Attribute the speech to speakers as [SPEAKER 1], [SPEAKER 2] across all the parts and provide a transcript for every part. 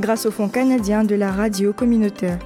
[SPEAKER 1] grâce au Fonds canadien de la radio communautaire.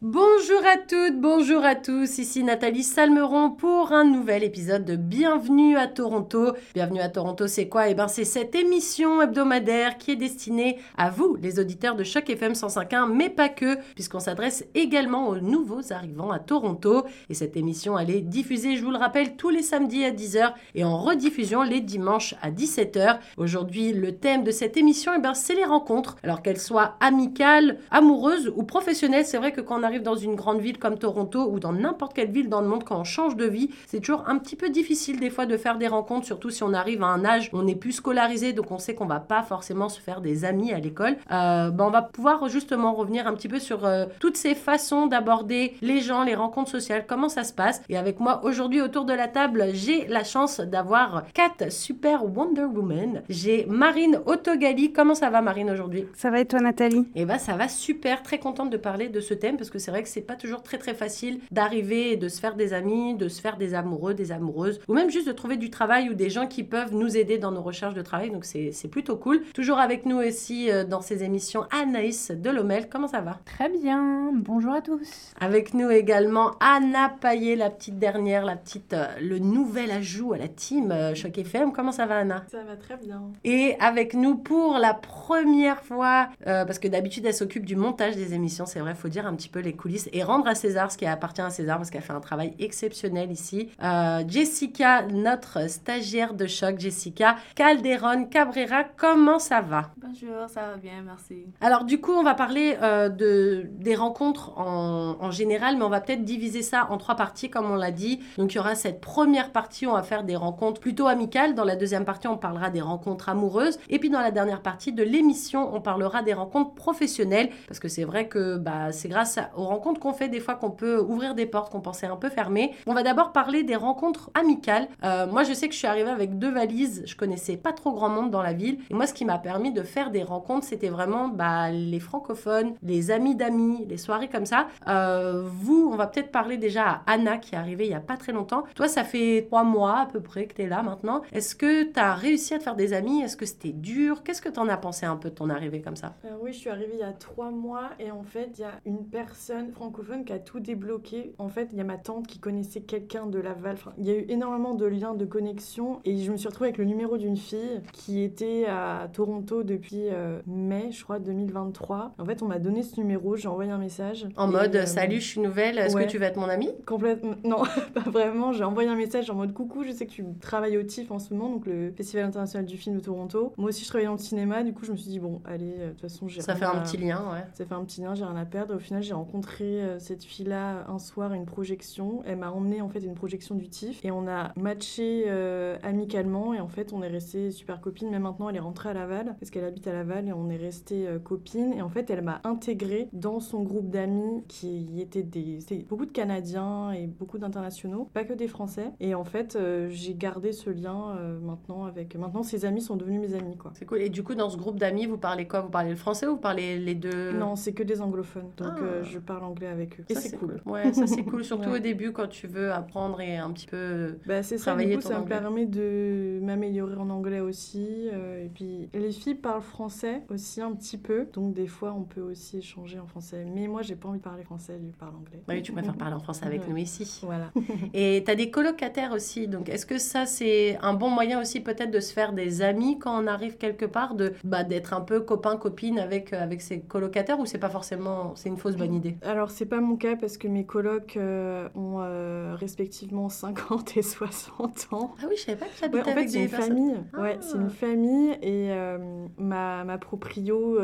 [SPEAKER 2] Bonjour à toutes, bonjour à tous, ici Nathalie Salmeron pour un nouvel épisode de Bienvenue à Toronto. Bienvenue à Toronto, c'est quoi? Eh bien c'est cette émission hebdomadaire qui est destinée à vous, les auditeurs de Choc FM 105.1, mais pas que, puisqu'on s'adresse également aux nouveaux arrivants à Toronto. Et cette émission, elle est diffusée, je vous le rappelle, tous les samedis à 10h et en rediffusion les dimanches à 17h. Aujourd'hui, le thème de cette émission, eh ben, c'est les rencontres. Alors qu'elles soient amicales, amoureuses ou professionnelles, c'est vrai que on arrive dans une grande ville comme Toronto ou dans n'importe quelle ville dans le monde, quand on change de vie, c'est toujours un petit peu difficile des fois de faire des rencontres, surtout si on arrive à un âge où on n'est plus scolarisé, donc on sait qu'on va pas forcément se faire des amis à l'école. Euh, ben on va pouvoir justement revenir un petit peu sur euh, toutes ces façons d'aborder les gens, les rencontres sociales, comment ça se passe. Et avec moi aujourd'hui autour de la table, j'ai la chance d'avoir quatre super Wonder Woman. J'ai Marine Autogali. Comment ça va Marine aujourd'hui?
[SPEAKER 3] Ça va et toi Nathalie?
[SPEAKER 2] Eh ben ça va super, très contente de parler de ce thème parce que c'est vrai que c'est pas toujours très très facile d'arriver et de se faire des amis, de se faire des amoureux, des amoureuses, ou même juste de trouver du travail ou des gens qui peuvent nous aider dans nos recherches de travail. Donc c'est plutôt cool. Toujours avec nous aussi euh, dans ces émissions Anaïs Delomel. Comment ça va?
[SPEAKER 4] Très bien. Bonjour à tous.
[SPEAKER 2] Avec nous également Anna Paillet, la petite dernière, la petite, euh, le nouvel ajout à la team euh, Choc FM. Comment ça va Anna?
[SPEAKER 5] Ça va très bien.
[SPEAKER 2] Et avec nous pour la première fois, euh, parce que d'habitude elle s'occupe du montage des émissions, c'est vrai, faut dire un petit peu les coulisses et rendre à César ce qui appartient à César parce qu'elle fait un travail exceptionnel ici. Euh, Jessica, notre stagiaire de choc, Jessica Calderon Cabrera, comment ça va?
[SPEAKER 5] Bonjour, ça va bien, merci.
[SPEAKER 2] Alors du coup, on va parler euh, de, des rencontres en, en général, mais on va peut-être diviser ça en trois parties, comme on l'a dit. Donc il y aura cette première partie, on va faire des rencontres plutôt amicales. Dans la deuxième partie, on parlera des rencontres amoureuses. Et puis dans la dernière partie de l'émission, on parlera des rencontres professionnelles, parce que c'est vrai que bah, c'est grâce à- aux rencontres qu'on fait des fois qu'on peut ouvrir des portes qu'on pensait un peu fermées. On va d'abord parler des rencontres amicales. Euh, moi, je sais que je suis arrivée avec deux valises. Je connaissais pas trop grand monde dans la ville. Et moi, ce qui m'a permis de faire des rencontres, c'était vraiment bah, les francophones, les amis d'amis, les soirées comme ça. Euh, vous, on va peut-être parler déjà à Anna qui est arrivée il y a pas très longtemps. Toi, ça fait trois mois à peu près que tu es là maintenant. Est-ce que tu as réussi à te faire des amis? Est-ce que c'était dur? Qu'est-ce que tu en as pensé un peu de ton arrivée comme ça?
[SPEAKER 5] Euh, oui, je suis arrivée il y a trois mois et en fait, il y a une personne francophone qui a tout débloqué. En fait, il y a ma tante qui connaissait quelqu'un de Laval. Enfin, il y a eu énormément de liens de connexion et je me suis retrouvée avec le numéro d'une fille qui était à Toronto depuis euh, mai, je crois, 2023. En fait, on m'a donné ce numéro, j'ai envoyé un message.
[SPEAKER 2] En
[SPEAKER 5] Et,
[SPEAKER 2] mode
[SPEAKER 5] euh,
[SPEAKER 2] Salut, je suis nouvelle, est-ce
[SPEAKER 5] ouais.
[SPEAKER 2] que tu veux être mon amie?
[SPEAKER 5] Complètement. Non, pas vraiment. J'ai envoyé un message en mode coucou, je sais que tu travailles au TIFF en ce moment, donc le Festival international du film de Toronto. Moi aussi, je travaille dans le cinéma, du coup, je me suis dit, bon, allez, euh, de toute façon, j'ai
[SPEAKER 2] Ça fait un
[SPEAKER 5] à-
[SPEAKER 2] petit lien, ouais.
[SPEAKER 5] Ça fait un petit lien, j'ai rien à perdre. Au final, j'ai rencontré euh, cette fille-là un soir à une projection. Elle m'a emmené en fait à une projection du TIFF et on a matché euh, amicalement et en fait, on est resté super copines. Mais maintenant, elle est rentrée à Laval parce qu'elle habite à Laval et on est resté euh, copines. Et en fait, elle m'a intégrée dans son groupe d'amis qui étaient des beaucoup de Canadiens et beaucoup d'internationaux, pas que des Français. Et en fait, euh, j'ai gardé ce lien euh, maintenant avec. Maintenant, ses amis sont devenus mes amis quoi.
[SPEAKER 2] C'est cool. Et du coup, dans ce groupe d'amis, vous parlez quoi? Vous parlez le français ou vous parlez les deux?
[SPEAKER 5] Non, c'est que des anglophones. Donc
[SPEAKER 2] Ah.
[SPEAKER 5] euh, je parle anglais avec eux. Et
[SPEAKER 2] Ça,
[SPEAKER 5] c'est cool.
[SPEAKER 2] Ouais, ça c'est cool, surtout
[SPEAKER 5] Ouais.
[SPEAKER 2] au début quand tu veux apprendre et un petit peu.
[SPEAKER 5] Bah, c'est ça, du coup, ça me permet de m'améliorer en anglais aussi. euh, et puis, les filles parlent français aussi un petit peu. Donc, des fois, on peut aussi échanger en français. Mais moi, j'ai pas envie de parler français, je parle anglais.
[SPEAKER 2] Bah Oui, tu préfères parler en français avec
[SPEAKER 5] Ouais.
[SPEAKER 2] nous ici.
[SPEAKER 5] Voilà.
[SPEAKER 2] Et tu as des colocataires aussi. Donc, est-ce que ça, c'est un bon moyen aussi peut-être de se faire des amis quand on arrive quelque part, de bah, d'être un peu copain-copine avec, euh, avec ses colocataires ou c'est pas forcément. C'est une fausse bonne idée?
[SPEAKER 5] Alors, c'est pas mon cas parce que mes colocs euh, ont euh, respectivement 50 et 60 ans.
[SPEAKER 2] Ah oui, je savais pas que tu
[SPEAKER 5] Ouais, en fait,
[SPEAKER 2] avec
[SPEAKER 5] c'est une
[SPEAKER 2] personnes.
[SPEAKER 5] famille.
[SPEAKER 2] Ah.
[SPEAKER 5] Ouais, c'est une famille et euh, ma ma, proprio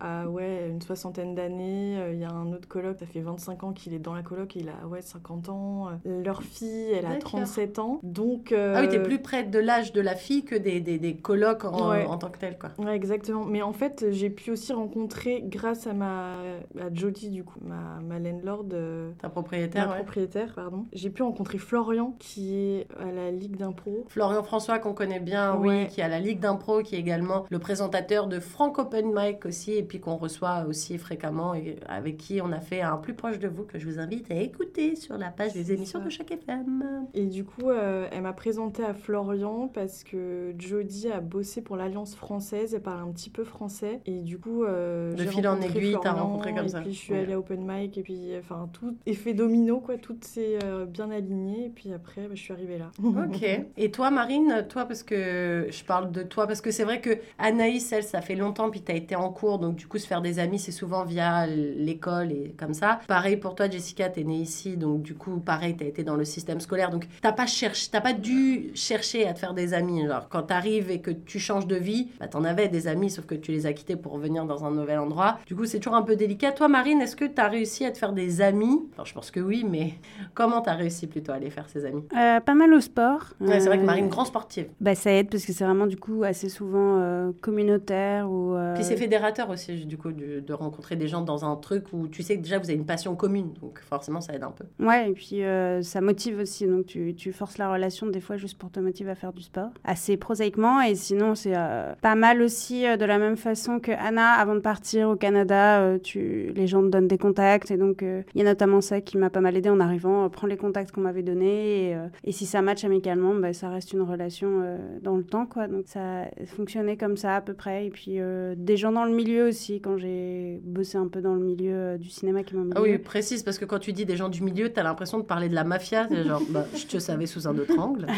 [SPEAKER 5] a ouais, une soixantaine d'années. Il y a un autre coloc, ça fait 25 ans qu'il est dans la coloc et il a ouais, 50 ans. Leur fille, elle a
[SPEAKER 2] D'accord.
[SPEAKER 5] 37 ans. Donc,
[SPEAKER 2] Ah oui, t'es plus près de l'âge de la fille que des, des, des colocs en,
[SPEAKER 5] Ouais.
[SPEAKER 2] en tant que tel, quoi.
[SPEAKER 5] Ouais, exactement. Mais en fait, j'ai pu aussi rencontrer, grâce à ma à Jodie, du coup, ma, ma landlord, euh,
[SPEAKER 2] Ta
[SPEAKER 5] ma
[SPEAKER 2] propriétaire, ouais.
[SPEAKER 5] propriétaire, pardon, j'ai pu rencontrer Florian, qui est à la Ligue d'impro.
[SPEAKER 2] Florian François, qu'on connaît bien, oui, qui est à la Ligue d'Impro, qui est également le présentateur de Frank Open Mic aussi, et puis qu'on reçoit aussi fréquemment, et avec qui on a fait un plus proche de vous, que je vous invite à écouter sur la page des émissions
[SPEAKER 5] ça.
[SPEAKER 2] de chaque FM.
[SPEAKER 5] Et du coup, euh, elle m'a présenté à Florian parce que Jodie a bossé pour l'Alliance française, elle parle un petit peu français. Et du coup, euh,
[SPEAKER 2] De fil en aiguille, t'as rencontré comme
[SPEAKER 5] et
[SPEAKER 2] ça.
[SPEAKER 5] puis je suis
[SPEAKER 2] Ouais.
[SPEAKER 5] allée à Open Mic, et puis enfin, tout effet domino, quoi, tout s'est euh, bien aligné. Et puis après, bah, je suis arrivée là.
[SPEAKER 2] Ok. Et toi, Marine, toi, parce que je parle de toi, parce que c'est vrai que Anaïs, elle, ça fait longtemps, puis tu as été en cours, donc du coup, se faire des amis, c'est souvent via l'école et comme ça. Pareil pour toi, Jessica, tu es née ici, donc du coup, pareil, tu as été dans le système scolaire, donc t'as pas cherché, t'as pas dû chercher à te faire des amis. Alors, quand tu arrives et que tu changes de vie, bah, t'en avais des amis, sauf que tu les as quittés pour revenir dans un nouvel endroit. Du coup, c'est toujours un peu délicat. Toi, Marine, est-ce que tu as réussi à te faire des amis Enfin, je pense que oui, mais comment tu as réussi plutôt à les faire, ces amis
[SPEAKER 4] Euh, pas mal au sport.
[SPEAKER 2] Ouais, c'est vrai que
[SPEAKER 4] Euh,
[SPEAKER 2] Marine, grand sportive.
[SPEAKER 4] Bah, ça aide parce que c'est vraiment du coup assez souvent euh, communautaire ou. euh,
[SPEAKER 2] Puis c'est fédérateur aussi, du coup, de, de rencontrer des gens dans un truc où tu sais que déjà vous avez une passion commune, donc forcément ça aide un peu.
[SPEAKER 4] Ouais, et puis euh, ça motive aussi. Donc tu, tu forces la relation des fois juste pour te motiver à faire du sport. Assez prosaïquement. Et sinon, c'est euh, pas mal aussi euh, de la même façon que Anna, avant de partir au Canada, euh, tu, les gens te donnent des contacts. Et donc euh, il y a notamment ça qui m'a pas mal aidé en arrivant. Prendre les contacts qu'on m'avait donnés. Et, euh, et si ça match amicalement, bah, ça reste une relation euh, dans le temps. quoi. Donc ça fonctionnait comme ça à peu près. Et puis des gens dans le milieu aussi, quand j'ai bossé un peu dans le milieu du cinéma qui m'ont mis.
[SPEAKER 2] Ah oui, précise, parce que quand tu dis des gens du milieu, t'as l'impression de parler de la mafia, c'est genre, bah, je te savais sous un autre angle.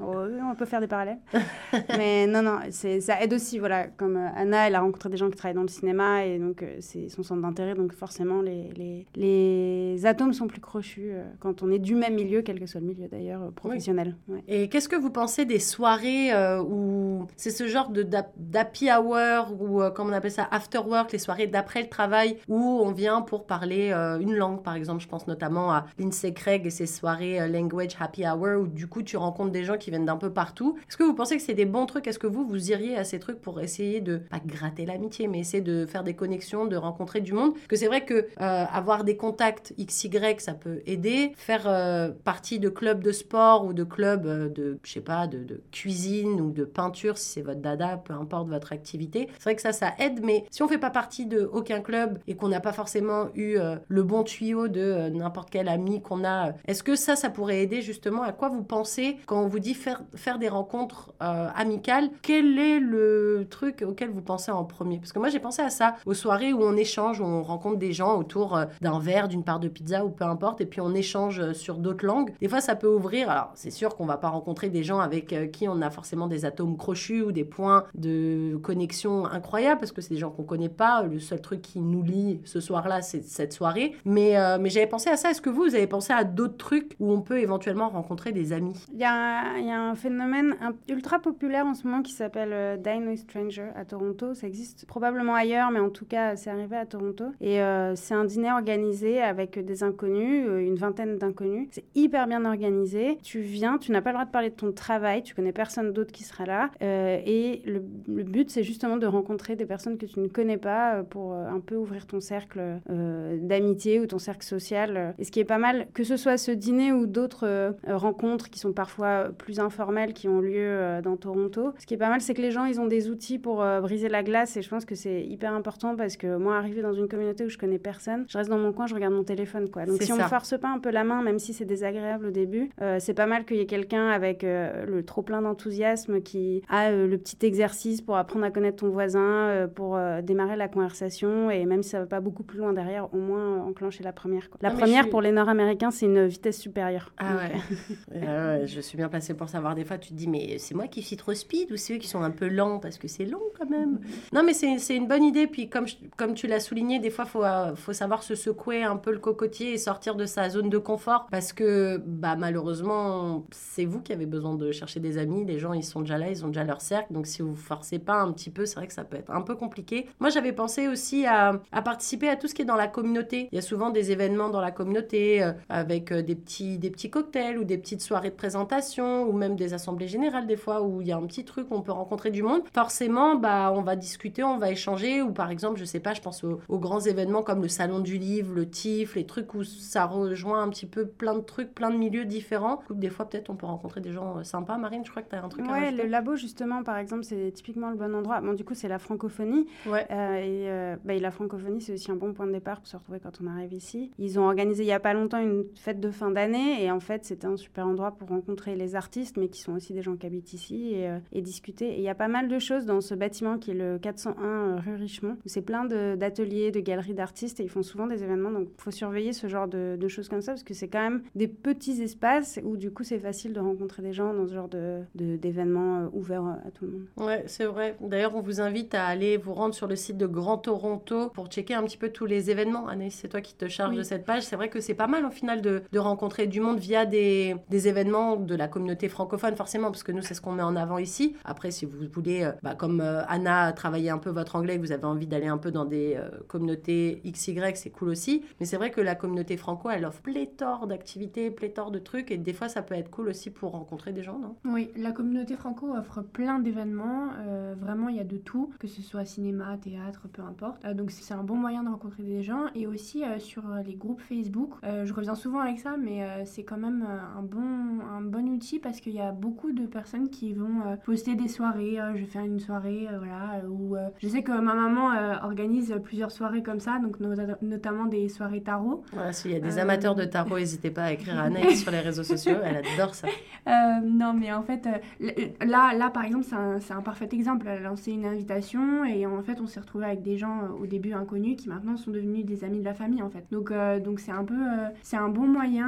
[SPEAKER 4] Oh, on peut faire des parallèles. Mais non, non, ça aide aussi. Voilà, comme Anna, elle a rencontré des gens qui travaillent dans le cinéma et donc c'est son centre d'intérêt. Donc forcément, les, les, les atomes sont plus crochus euh, quand on est du même milieu, quel que soit le milieu d'ailleurs, euh, professionnel. Ouais.
[SPEAKER 2] Et qu'est-ce que vous pensez des soirées euh, où c'est ce genre de d'happy hour ou comment on appelle ça after work, les soirées d'après le travail où on vient pour parler une langue par exemple, je pense notamment à Lindsay Craig et ses soirées language happy hour où du coup tu rencontres des gens qui viennent d'un peu partout. Est-ce que vous pensez que c'est des bons trucs? Est-ce que vous vous iriez à ces trucs pour essayer de pas gratter l'amitié mais essayer de faire des connexions, de rencontrer du monde? Parce que c'est vrai que euh, avoir des contacts XY ça peut aider, faire euh, partie de clubs de sport ou de clubs euh, de je sais pas de, cuisine ou de peinture si c'est votre dada, peu importe votre activité. C'est vrai que ça ça aide mais si on fait pas partie de aucun club et qu'on n'a pas forcément eu le bon tuyau de n'importe quel ami qu'on a, est-ce que ça ça pourrait aider justement? À quoi vous pensez quand on vous dit faire faire des rencontres amicales? Quel est le truc auquel vous pensez en premier? Parce que moi j'ai pensé à ça aux soirées où on échange, où on rencontre des gens autour euh, d'un verre, d'une part de pizza ou peu importe, et puis on échange euh, sur d'autres langues. Des fois ça peut ouvrir. Alors c'est sûr qu'on va pas rencontrer des gens avec euh, qui on a forcément des atomes crochus ou des points de connexion incroyables parce que c'est des gens qu'on connaît pas. Le seul truc qui nous lie ce soir-là, c'est cette soirée. Mais, mais j'avais pensé à ça. Est-ce que vous, vous avez pensé à d'autres trucs où on peut éventuellement rencontrer des amis?
[SPEAKER 4] Il y, y a un phénomène ultra populaire en ce moment qui s'appelle with Stranger à Toronto. Ça existe probablement ailleurs, mais en tout cas, c'est arrivé à Toronto. Et c'est un dîner organisé avec des inconnus, euh, une vingtaine d'inconnus. C'est hyper bien organisé. Tu viens, tu n'as pas le droit de parler de ton travail, tu connais personne d'autre qui sera là. Euh, et le, but, c'est justement de rencontrer des personnes que tu ne connais pas euh, pour euh, un peu ouvrir ton cercle euh, d'amitié ou ton cercle social. Et ce qui est pas mal, que ce soit ce dîner ou d'autres euh, rencontres qui sont parfois plus informelles qui ont lieu euh, dans Toronto, ce qui est pas mal, c'est que les gens, ils ont des outils pour euh, briser la glace et je pense que c'est hyper important parce que moi, arriver dans une communauté où je connais personne, je reste dans mon coin, je regarde mon téléphone, quoi. Donc si on me force pas un peu la main, même si c'est désagréable au début, euh, c'est pas mal qu'il y ait quelqu'un avec euh, le trop plein d'enthousiasme qui a euh, le petit exercice pour apprendre à connaître ton voisin, pour démarrer la conversation et même si ça va pas beaucoup plus loin derrière, au moins enclencher la première. quoi. La
[SPEAKER 2] Ah,
[SPEAKER 4] première
[SPEAKER 2] suis-
[SPEAKER 4] pour les Nord-Américains, c'est une vitesse supérieure.
[SPEAKER 2] Ah
[SPEAKER 4] Donc,
[SPEAKER 2] ouais. Je suis bien placée pour savoir. Des fois, tu te dis, mais c'est moi qui suis trop speed ou c'est eux qui sont un peu lents parce que c'est long quand même? Non, mais c'est une bonne idée. Puis, comme, je- comme tu l'as souligné, des fois, il faut, faut savoir se secouer un peu le cocotier et sortir de sa zone de confort parce que, bah, malheureusement, c'est vous qui avez besoin de chercher des amis. Les gens, ils sont déjà là, ils ont déjà leur cercle. Donc, si vous forcez pas, un petit peu, c'est vrai que ça peut être un peu compliqué. Moi, j'avais pensé aussi à, participer à tout ce qui est dans la communauté. Il y a souvent des événements dans la communauté euh, avec euh, des petits, des petits cocktails ou des petites soirées de présentation ou même des assemblées générales des fois où il y a un petit truc où on peut rencontrer du monde. Forcément, bah, on va discuter, on va échanger ou par exemple, je sais pas, je pense aux, grands événements comme le salon du livre, le TIFF, les trucs où ça rejoint un petit peu plein de trucs, plein de milieux différents. Des fois, peut-être, on peut rencontrer des gens euh, sympas. Marine, je crois que tu as un truc
[SPEAKER 4] à
[SPEAKER 2] rajouter.
[SPEAKER 4] le labo, justement, par exemple, c'est typiquement le bon endroit. Bon, du coup, c'est la francophonie.
[SPEAKER 2] Ouais.
[SPEAKER 4] Euh, et, bah, la francophonie, c'est aussi un bon point de départ pour se retrouver quand on arrive ici. Ils ont organisé il n'y a pas longtemps une fête de fin d'année. Et en fait, c'était un super endroit pour rencontrer les artistes, mais qui sont aussi des gens qui habitent ici et, euh, et discuter. Et il y a pas mal de choses dans ce bâtiment qui est le 401 rue Richemont. C'est plein d'ateliers, de, galeries d'artistes et ils font souvent des événements. Donc, il faut surveiller ce genre de, de, choses comme ça parce que c'est quand même des petits espaces où du coup, c'est facile de rencontrer des gens dans ce genre d'événements de, euh, ouverts à tout le monde.
[SPEAKER 2] Ouais, c'est vrai. D'ailleurs, on vous invite à aller vous rendre sur le site de Grand Toronto pour checker un petit peu tous les événements. Anaïs, c'est toi qui te charges de cette page. C'est vrai que c'est pas mal au final de, de rencontrer du monde via des, des, événements de la communauté francophone, forcément, parce que nous, c'est ce qu'on met en avant ici. Après, si vous voulez, euh, bah, comme euh, Anna a travaillé un peu votre anglais, que vous avez envie d'aller un peu dans des communautés XY, c'est cool aussi. Mais c'est vrai que la communauté franco, elle offre pléthore d'activités, pléthore de trucs, et des fois, ça peut être cool aussi pour rencontrer des gens, non?
[SPEAKER 3] Oui, la communauté franco offre plein d'événements. Euh, vraiment, il y a de tout, que ce soit cinéma, théâtre, peu importe. Euh, donc, c'est un bon moyen de rencontrer des gens. Et aussi euh, sur les groupes Facebook, je reviens souvent avec ça, mais c'est quand même un bon, un bon outil parce qu'il y a beaucoup de personnes qui vont poster des soirées. je vais faire une soirée, voilà. Ou je sais que ma maman organise plusieurs soirées comme ça, donc notamment des soirées tarot.
[SPEAKER 2] Voilà, s'il y a des amateurs de tarot, n'hésitez pas à écrire à Anaïs sur les réseaux sociaux. Elle adore ça.
[SPEAKER 3] non, mais en fait, là, là, par exemple, c'est un, un, parfait exemple. Elle a lancé une invitation et en fait, on s'est retrouvé avec des gens euh, au début inconnus qui maintenant sont devenus des amis de la famille, en fait. Donc, euh, donc c'est un peu, euh, c'est un bon moyen.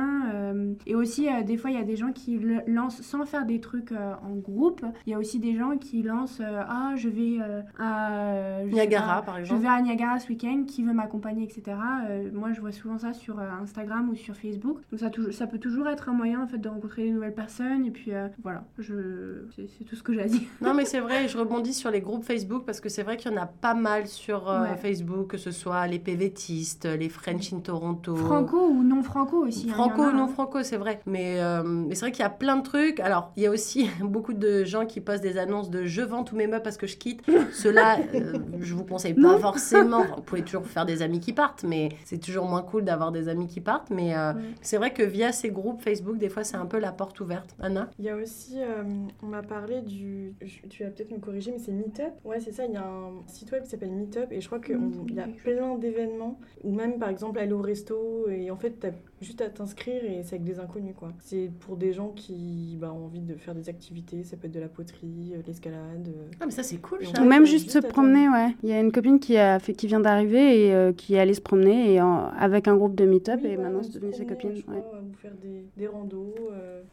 [SPEAKER 3] et aussi, des fois, il y a des gens qui lancent sans faire des trucs en groupe. Il y a aussi des gens qui lancent, ah, je vais à
[SPEAKER 2] Niagara, par exemple.
[SPEAKER 3] Je vais à Niagara ce week-end. Qui veut m'accompagner, etc. moi, je vois souvent ça sur Instagram ou sur Facebook. Donc, ça, ça peut toujours être un moyen, en fait, de rencontrer de nouvelles personnes. Et puis, voilà, je, c'est tout ce que j'ai à dire.
[SPEAKER 2] Non, mais c'est vrai, je rebondis sur les groupes Facebook parce que c'est vrai qu'il y en a pas mal sur euh, Facebook, que ce soit les PVTistes, les French in Toronto.
[SPEAKER 3] Franco ou non franco aussi.
[SPEAKER 2] Hein, franco ou non hein. franco, c'est vrai. Mais, euh, mais c'est vrai qu'il y a plein de trucs. Alors, il y a aussi beaucoup de gens qui postent des annonces de je vends tous mes meubles parce que je quitte. Cela, euh, je vous conseille pas forcément. vous pouvez toujours faire des amis qui partent, mais c'est toujours moins cool d'avoir des amis qui partent. Mais c'est vrai que via ces groupes Facebook, des fois, c'est un peu la porte ouverte. Anna?
[SPEAKER 5] Il y a aussi, on m'a parlé du. Tu vas peut-être me corriger, mais c'est Meetup. Ouais, c'est ça. Il y a un site web qui s'appelle Meetup et je crois qu'il y a plein d'événements ou même par exemple aller au resto et en fait, tu as juste à t'inscrire et c'est avec des inconnus quoi. C'est pour des gens qui bah, ont envie de faire des activités, ça peut être de la poterie, euh, l'escalade. Euh.
[SPEAKER 2] Ah mais ça c'est cool.
[SPEAKER 4] Ou même juste se promener, ouais. Il y a une copine qui a fait, qui vient d'arriver et euh, qui est allée se promener et avec un groupe de meet-up et maintenant c'est devenu sa copine.
[SPEAKER 5] Ouais. Vous faire des, des randos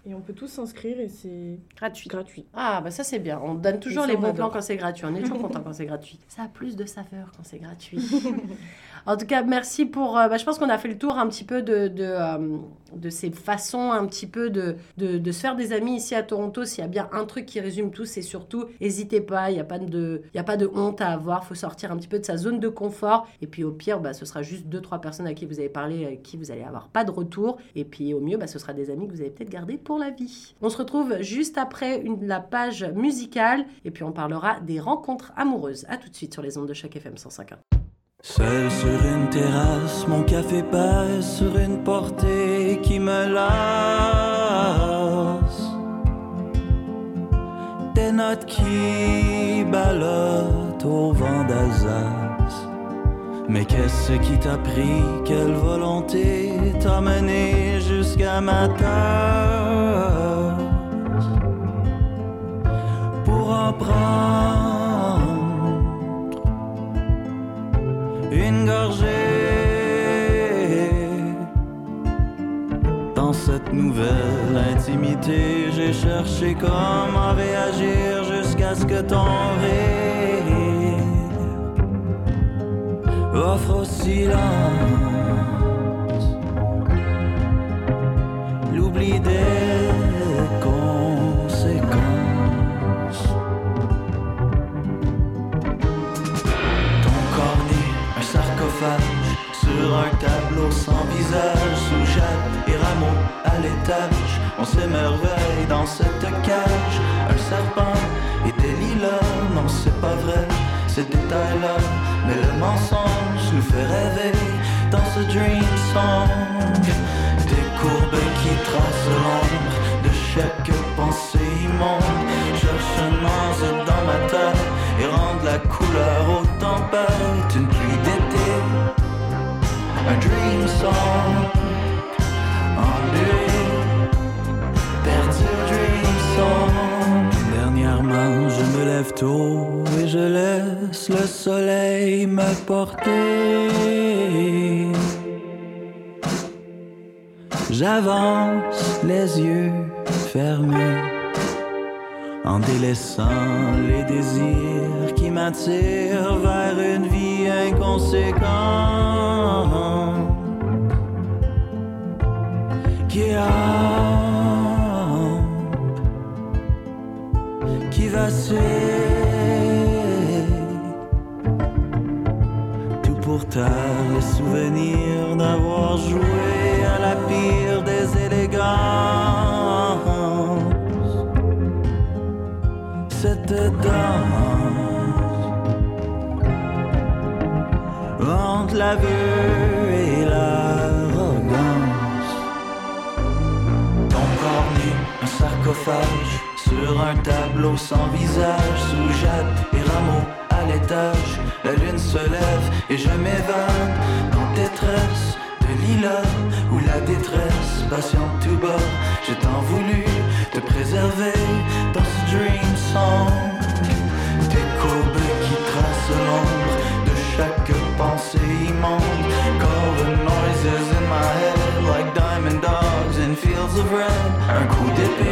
[SPEAKER 5] et on peut tous s'inscrire et c'est
[SPEAKER 4] gratuit.
[SPEAKER 5] Gratuit.
[SPEAKER 2] Ah bah ça c'est bien. On donne toujours les bons plans quand c'est gratuit. On est toujours content quand c'est gratuit. Ça a plus de saveur quand c'est gratuit. En tout cas, merci pour. Euh, bah, je pense qu'on a fait le tour un petit peu de, de, euh, ces façons un petit peu de, de, se faire des amis ici à Toronto. S'il y a bien un truc qui résume tout, c'est surtout n'hésitez pas. Il n'y a, pas de, il a pas de honte à avoir. Il faut sortir un petit peu de sa zone de confort. Et puis au pire, bah, ce sera juste deux, trois personnes à qui vous avez parlé, à qui vous allez avoir pas de retour. Et puis au mieux, bah, ce sera des amis que vous allez peut-être garder pour la vie. On se retrouve juste après une, la page musicale. Et puis on parlera des rencontres amoureuses. À tout de suite sur les ondes de chaque FM 105.1.
[SPEAKER 6] Seul sur une terrasse, mon café passe sur une portée qui me lasse. Des notes qui ballottent au vent d'Alsace. Mais qu'est-ce qui t'a pris? Quelle volonté t'a mené jusqu'à ma tasse Pour en une gorgée. Dans cette nouvelle intimité, j'ai cherché comment réagir jusqu'à ce que ton rire offre au silence l'oubli des On s'émerveille dans cette cage. Un serpent et des lilas, non, c'est pas vrai, ces détails-là. Mais le mensonge nous fait rêver dans ce dream song. Des courbes qui tracent l'ombre de chaque pensée immonde. Cherche un ange dans ma tête et rendre la couleur aux tempêtes. Une pluie d'été, un dream song. Song. Dernièrement, je me lève tôt et je laisse le soleil me porter. J'avance les yeux fermés en délaissant les désirs qui m'attirent vers une vie inconséquente qui rampe, Tout pour tard, les souvenirs d'avoir joué à la pire des élégances. Cette danse entre l'aveu et l'arrogance. Ton corps nu, un sarcophage sur un tableau sans visage, sous Jade et Rameau à l'étage. La lune se lève et je m'évade dans détresse de lilas où la détresse patiente tout bas. J'ai tant voulu te préserver dans ce dream song. Des courbes qui tracent l'ombre de chaque pensée immonde. Call noises in my head like diamond dogs in fields of red. Un coup d'épée,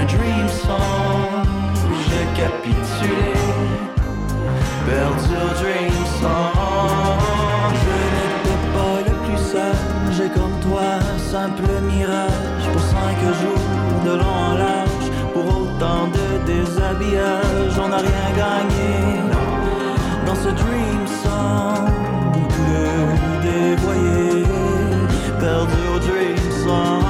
[SPEAKER 6] un dream song. J'ai capitulé, perdu dream song. Je n'étais pas le plus sage, comme toi, simple mirage. Pour cinq jours de long en large, pour autant de déshabillage, on n'a rien gagné dans ce dream song. Bleu dévoyé, perdu dream song.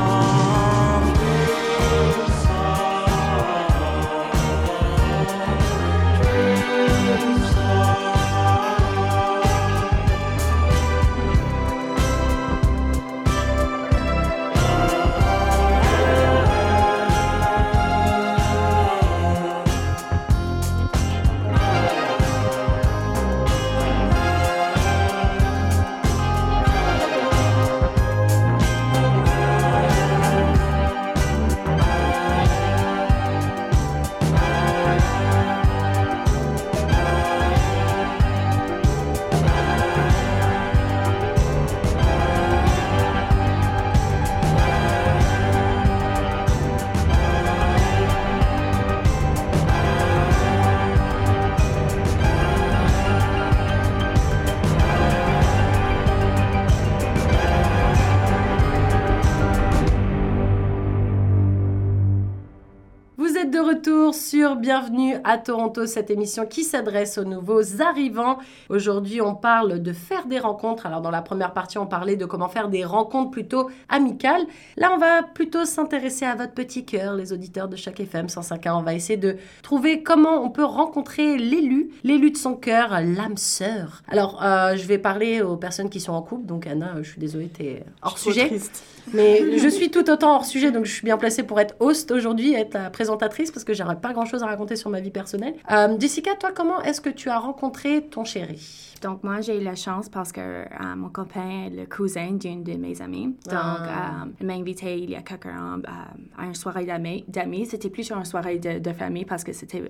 [SPEAKER 2] Sur Bienvenue à Toronto, cette émission qui s'adresse aux nouveaux arrivants. Aujourd'hui, on parle de faire des rencontres. Alors, dans la première partie, on parlait de comment faire des rencontres plutôt amicales. Là, on va plutôt s'intéresser à votre petit cœur, les auditeurs de chaque FM 105.1. On va essayer de trouver comment on peut rencontrer l'élu, l'élu de son cœur, l'âme sœur. Alors, euh, je vais parler aux personnes qui sont en couple. Donc, Anna, je suis désolée, t'es hors
[SPEAKER 5] Je suis trop
[SPEAKER 2] sujet.
[SPEAKER 5] triste.
[SPEAKER 2] Mais je suis tout autant hors sujet, donc je suis bien placée pour être host aujourd'hui, être la présentatrice, parce que j'aurais pas grand-chose à raconter sur ma vie personnelle. Euh, Jessica, toi, comment est-ce que tu as rencontré ton chéri?
[SPEAKER 7] Donc, moi, j'ai eu la chance parce que euh, mon copain est le cousin d'une de mes amies. Donc,
[SPEAKER 2] Ah.
[SPEAKER 7] euh, il m'a invité il y a quelques ans euh, à une soirée d'amis. C'était plus une soirée de, de famille parce que c'était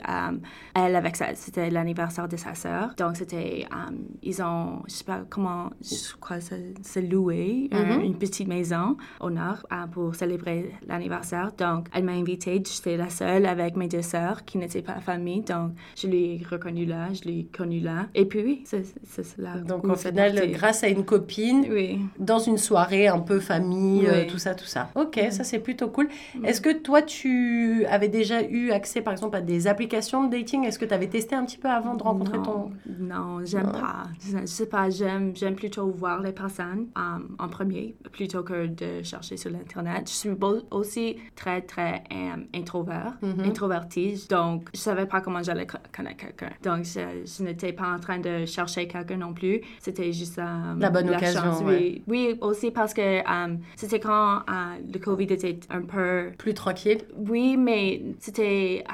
[SPEAKER 7] elle avec sa... C'était l'anniversaire de sa sœur. Donc, c'était... ils ont... Je sais pas comment... Je crois se, se louer euh,
[SPEAKER 2] Mhm.
[SPEAKER 7] une petite maison au nord pour célébrer l'anniversaire. Donc, elle m'a invitée. J'étais la seule avec mes deux sœurs. sœur qui n'était pas famille, donc je l'ai reconnu là, je l'ai connu là. Et puis là.
[SPEAKER 2] Donc au final, grâce à une copine,
[SPEAKER 7] Oui.
[SPEAKER 2] dans une soirée un peu famille, euh, tout ça, tout ça. Ok, ça c'est plutôt cool. Est-ce que toi, tu avais déjà eu accès, par exemple, à des applications de dating? Est-ce que tu avais testé un petit peu avant de rencontrer
[SPEAKER 7] non,
[SPEAKER 2] ton...
[SPEAKER 7] Non, j'aime pas. Je, sais pas, j'aime, j'aime plutôt voir les personnes euh, en premier plutôt que de chercher sur l'Internet. Je suis aussi très, très introvert,
[SPEAKER 2] Mhm.
[SPEAKER 7] introvertie, donc je savais pas comment j'allais co- connaître quelqu'un. Donc je, je n'étais pas en train de chercher quelqu'un non plus. C'était juste euh,
[SPEAKER 2] La bonne occasion,
[SPEAKER 7] chance,
[SPEAKER 2] ouais.
[SPEAKER 7] oui. Oui, aussi parce que euh, c'était quand euh, le Covid était un peu
[SPEAKER 2] Plus tranquille
[SPEAKER 7] oui, mais c'était,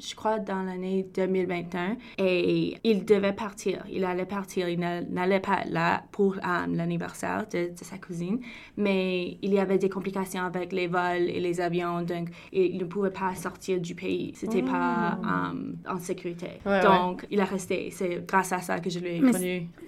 [SPEAKER 7] je crois, dans l'année 2021 et il devait partir. Il allait partir. Il n'a- n'allait pas là pour l'anniversaire de, de sa cousine, mais il y avait des complications avec les vols et les avions, donc il ne pouvait pas sortir du pays. C'était pas euh, en sécurité.
[SPEAKER 2] Oh. Ouais,
[SPEAKER 7] donc il est resté. C'est grâce à ça que je l'ai
[SPEAKER 4] Mais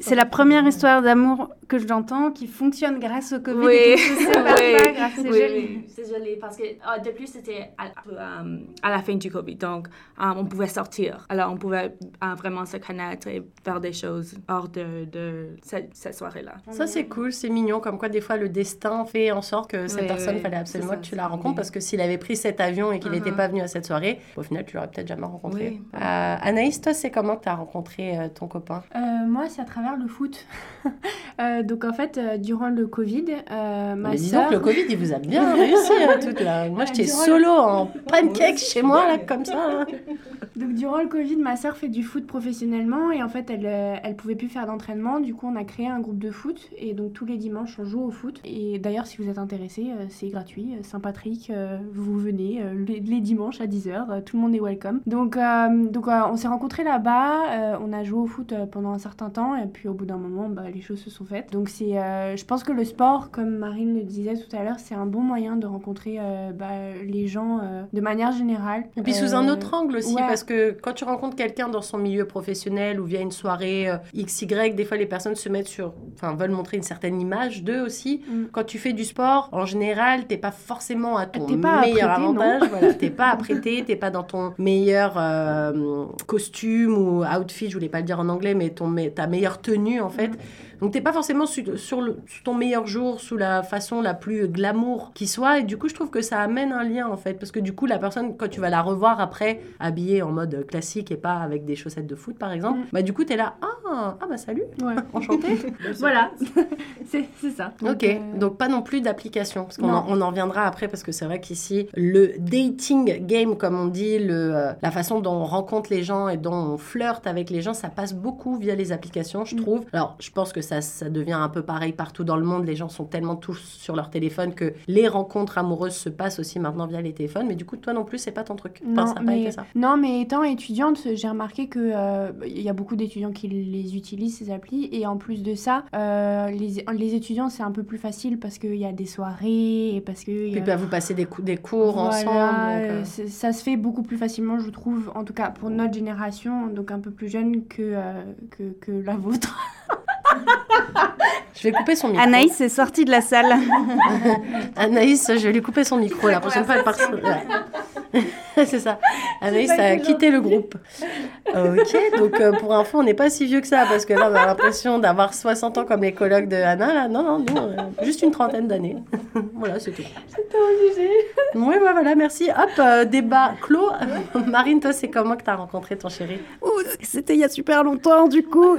[SPEAKER 4] C'est la première histoire d'amour que j'entends qui fonctionne grâce au Covid.
[SPEAKER 7] Oui,
[SPEAKER 4] c'est
[SPEAKER 7] oui,
[SPEAKER 4] joli.
[SPEAKER 7] oui, c'est joli parce que ah, de plus c'était à, euh, à la fin du Covid, donc euh, on pouvait sortir. Alors on pouvait euh, vraiment se connaître et faire des choses hors de, de cette, cette soirée-là.
[SPEAKER 2] Ça, c'est cool, c'est mignon. Comme quoi, des fois, le destin fait en sorte que cette
[SPEAKER 7] Oui,
[SPEAKER 2] personne,
[SPEAKER 7] oui,
[SPEAKER 2] fallait absolument
[SPEAKER 7] ça,
[SPEAKER 2] que tu la rencontres. Parce que s'il avait pris cet avion et qu'il n'était
[SPEAKER 7] Mhm.
[SPEAKER 2] pas venu à cette soirée, au final, tu l'aurais peut-être jamais rencontré.
[SPEAKER 7] Oui.
[SPEAKER 2] Euh, Anaïs, toi, c'est comment tu as rencontré euh, ton copain?
[SPEAKER 3] Euh, moi, c'est à travers le foot. Euh, donc, en fait, euh, durant le Covid, euh, ma
[SPEAKER 2] Mais dis donc, le Covid, il vous a bien réussi, hein, toute là. Moi, j'étais solo en pancake chez moi, là, comme ça. là.
[SPEAKER 3] Donc durant le Covid, ma sœur fait du foot professionnellement et en fait elle, euh, elle pouvait plus faire d'entraînement. Du coup on a créé un groupe de foot et donc tous les dimanches on joue au foot. Et d'ailleurs si vous êtes intéressé, euh, c'est gratuit. Euh, Saint-Patrick, vous venez les, les dimanches à 10h, euh, tout le monde est welcome. Donc, euh, donc euh, on s'est rencontrés là-bas, euh, on a joué au foot pendant un certain temps et puis au bout d'un moment bah, les choses se sont faites. Donc c'est, euh, je pense que le sport, comme Marine le disait tout à l'heure, c'est un bon moyen de rencontrer bah, les gens de manière générale.
[SPEAKER 2] Et puis sous un autre angle aussi,
[SPEAKER 3] ouais.
[SPEAKER 2] parce que quand tu rencontres quelqu'un dans son milieu professionnel ou via une soirée euh, XY, des fois les personnes se mettent sur, enfin veulent montrer une certaine image d'eux aussi.
[SPEAKER 3] Mm.
[SPEAKER 2] Quand tu fais du sport, en général, t'es pas forcément à ton
[SPEAKER 3] pas
[SPEAKER 2] meilleur
[SPEAKER 3] apprêté,
[SPEAKER 2] avantage. Voilà, t'es pas apprêté, t'es pas dans ton meilleur euh, costume ou outfit, je voulais pas le dire en anglais, mais ton, ta meilleure tenue en fait. Donc t'es pas forcément su- sur, le, sur ton meilleur jour, sous la façon la plus glamour qui soit. Et du coup, je trouve que ça amène un lien en fait. Parce que du coup, la personne, quand tu vas la revoir après, habillée en mode classique et pas avec des chaussettes de foot par exemple,
[SPEAKER 3] Mm.
[SPEAKER 2] bah du coup, t'es là, ah, ah bah salut,
[SPEAKER 3] Ouais.
[SPEAKER 2] enchanté.
[SPEAKER 3] Voilà, c'est ça.
[SPEAKER 2] Ok,
[SPEAKER 3] euh,
[SPEAKER 2] donc pas non plus d'application, parce qu'on en, on en reviendra après, parce que c'est vrai qu'ici, le dating game, comme on dit, le, euh, la façon dont on rencontre les gens et dont on flirte avec les gens, ça passe beaucoup via les applications, je
[SPEAKER 3] Mm.
[SPEAKER 2] trouve. Alors, je pense que ça, ça devient un peu pareil partout dans le monde, les gens sont tellement tous sur leur téléphone que les rencontres amoureuses se passent aussi maintenant via les téléphones, mais du coup, toi non plus, c'est pas ton truc. Enfin,
[SPEAKER 3] Non,
[SPEAKER 2] ça pas
[SPEAKER 3] mais,
[SPEAKER 2] été ça.
[SPEAKER 3] non, mais étant étudiante, j'ai remarqué que euh, il y a beaucoup d'étudiants qui les utilisent ces applis et en plus de ça, euh, les, les étudiants c'est un peu plus facile parce qu'il y a des soirées et parce que y
[SPEAKER 2] Puis
[SPEAKER 3] a-
[SPEAKER 2] bah, vous passez des, cou- des cours
[SPEAKER 3] Voilà,
[SPEAKER 2] ensemble. donc, euh,
[SPEAKER 3] ça se fait beaucoup plus facilement, je trouve, en tout cas pour notre génération, donc un peu plus jeune que, que, que la vôtre.
[SPEAKER 2] Je vais couper son micro.
[SPEAKER 4] Anaïs est sortie de la salle.
[SPEAKER 2] Anaïs, je vais lui couper son micro la prochaine fois. Elle part... Ouais. c'est ça. Anaïs a quitté le groupe. Ok, donc euh, pour info, on n'est pas si vieux que ça parce que là, on a l'impression d'avoir 60 ans comme les collègues de Anna. Là. Non, non, nous, euh, juste une trentaine d'années. voilà, c'est tout. C'était obligé. Oui, voilà, merci. Hop, euh, débat clos. Marine, toi, c'est comment que tu as rencontré ton chéri?
[SPEAKER 4] C'était il y a super longtemps, du coup.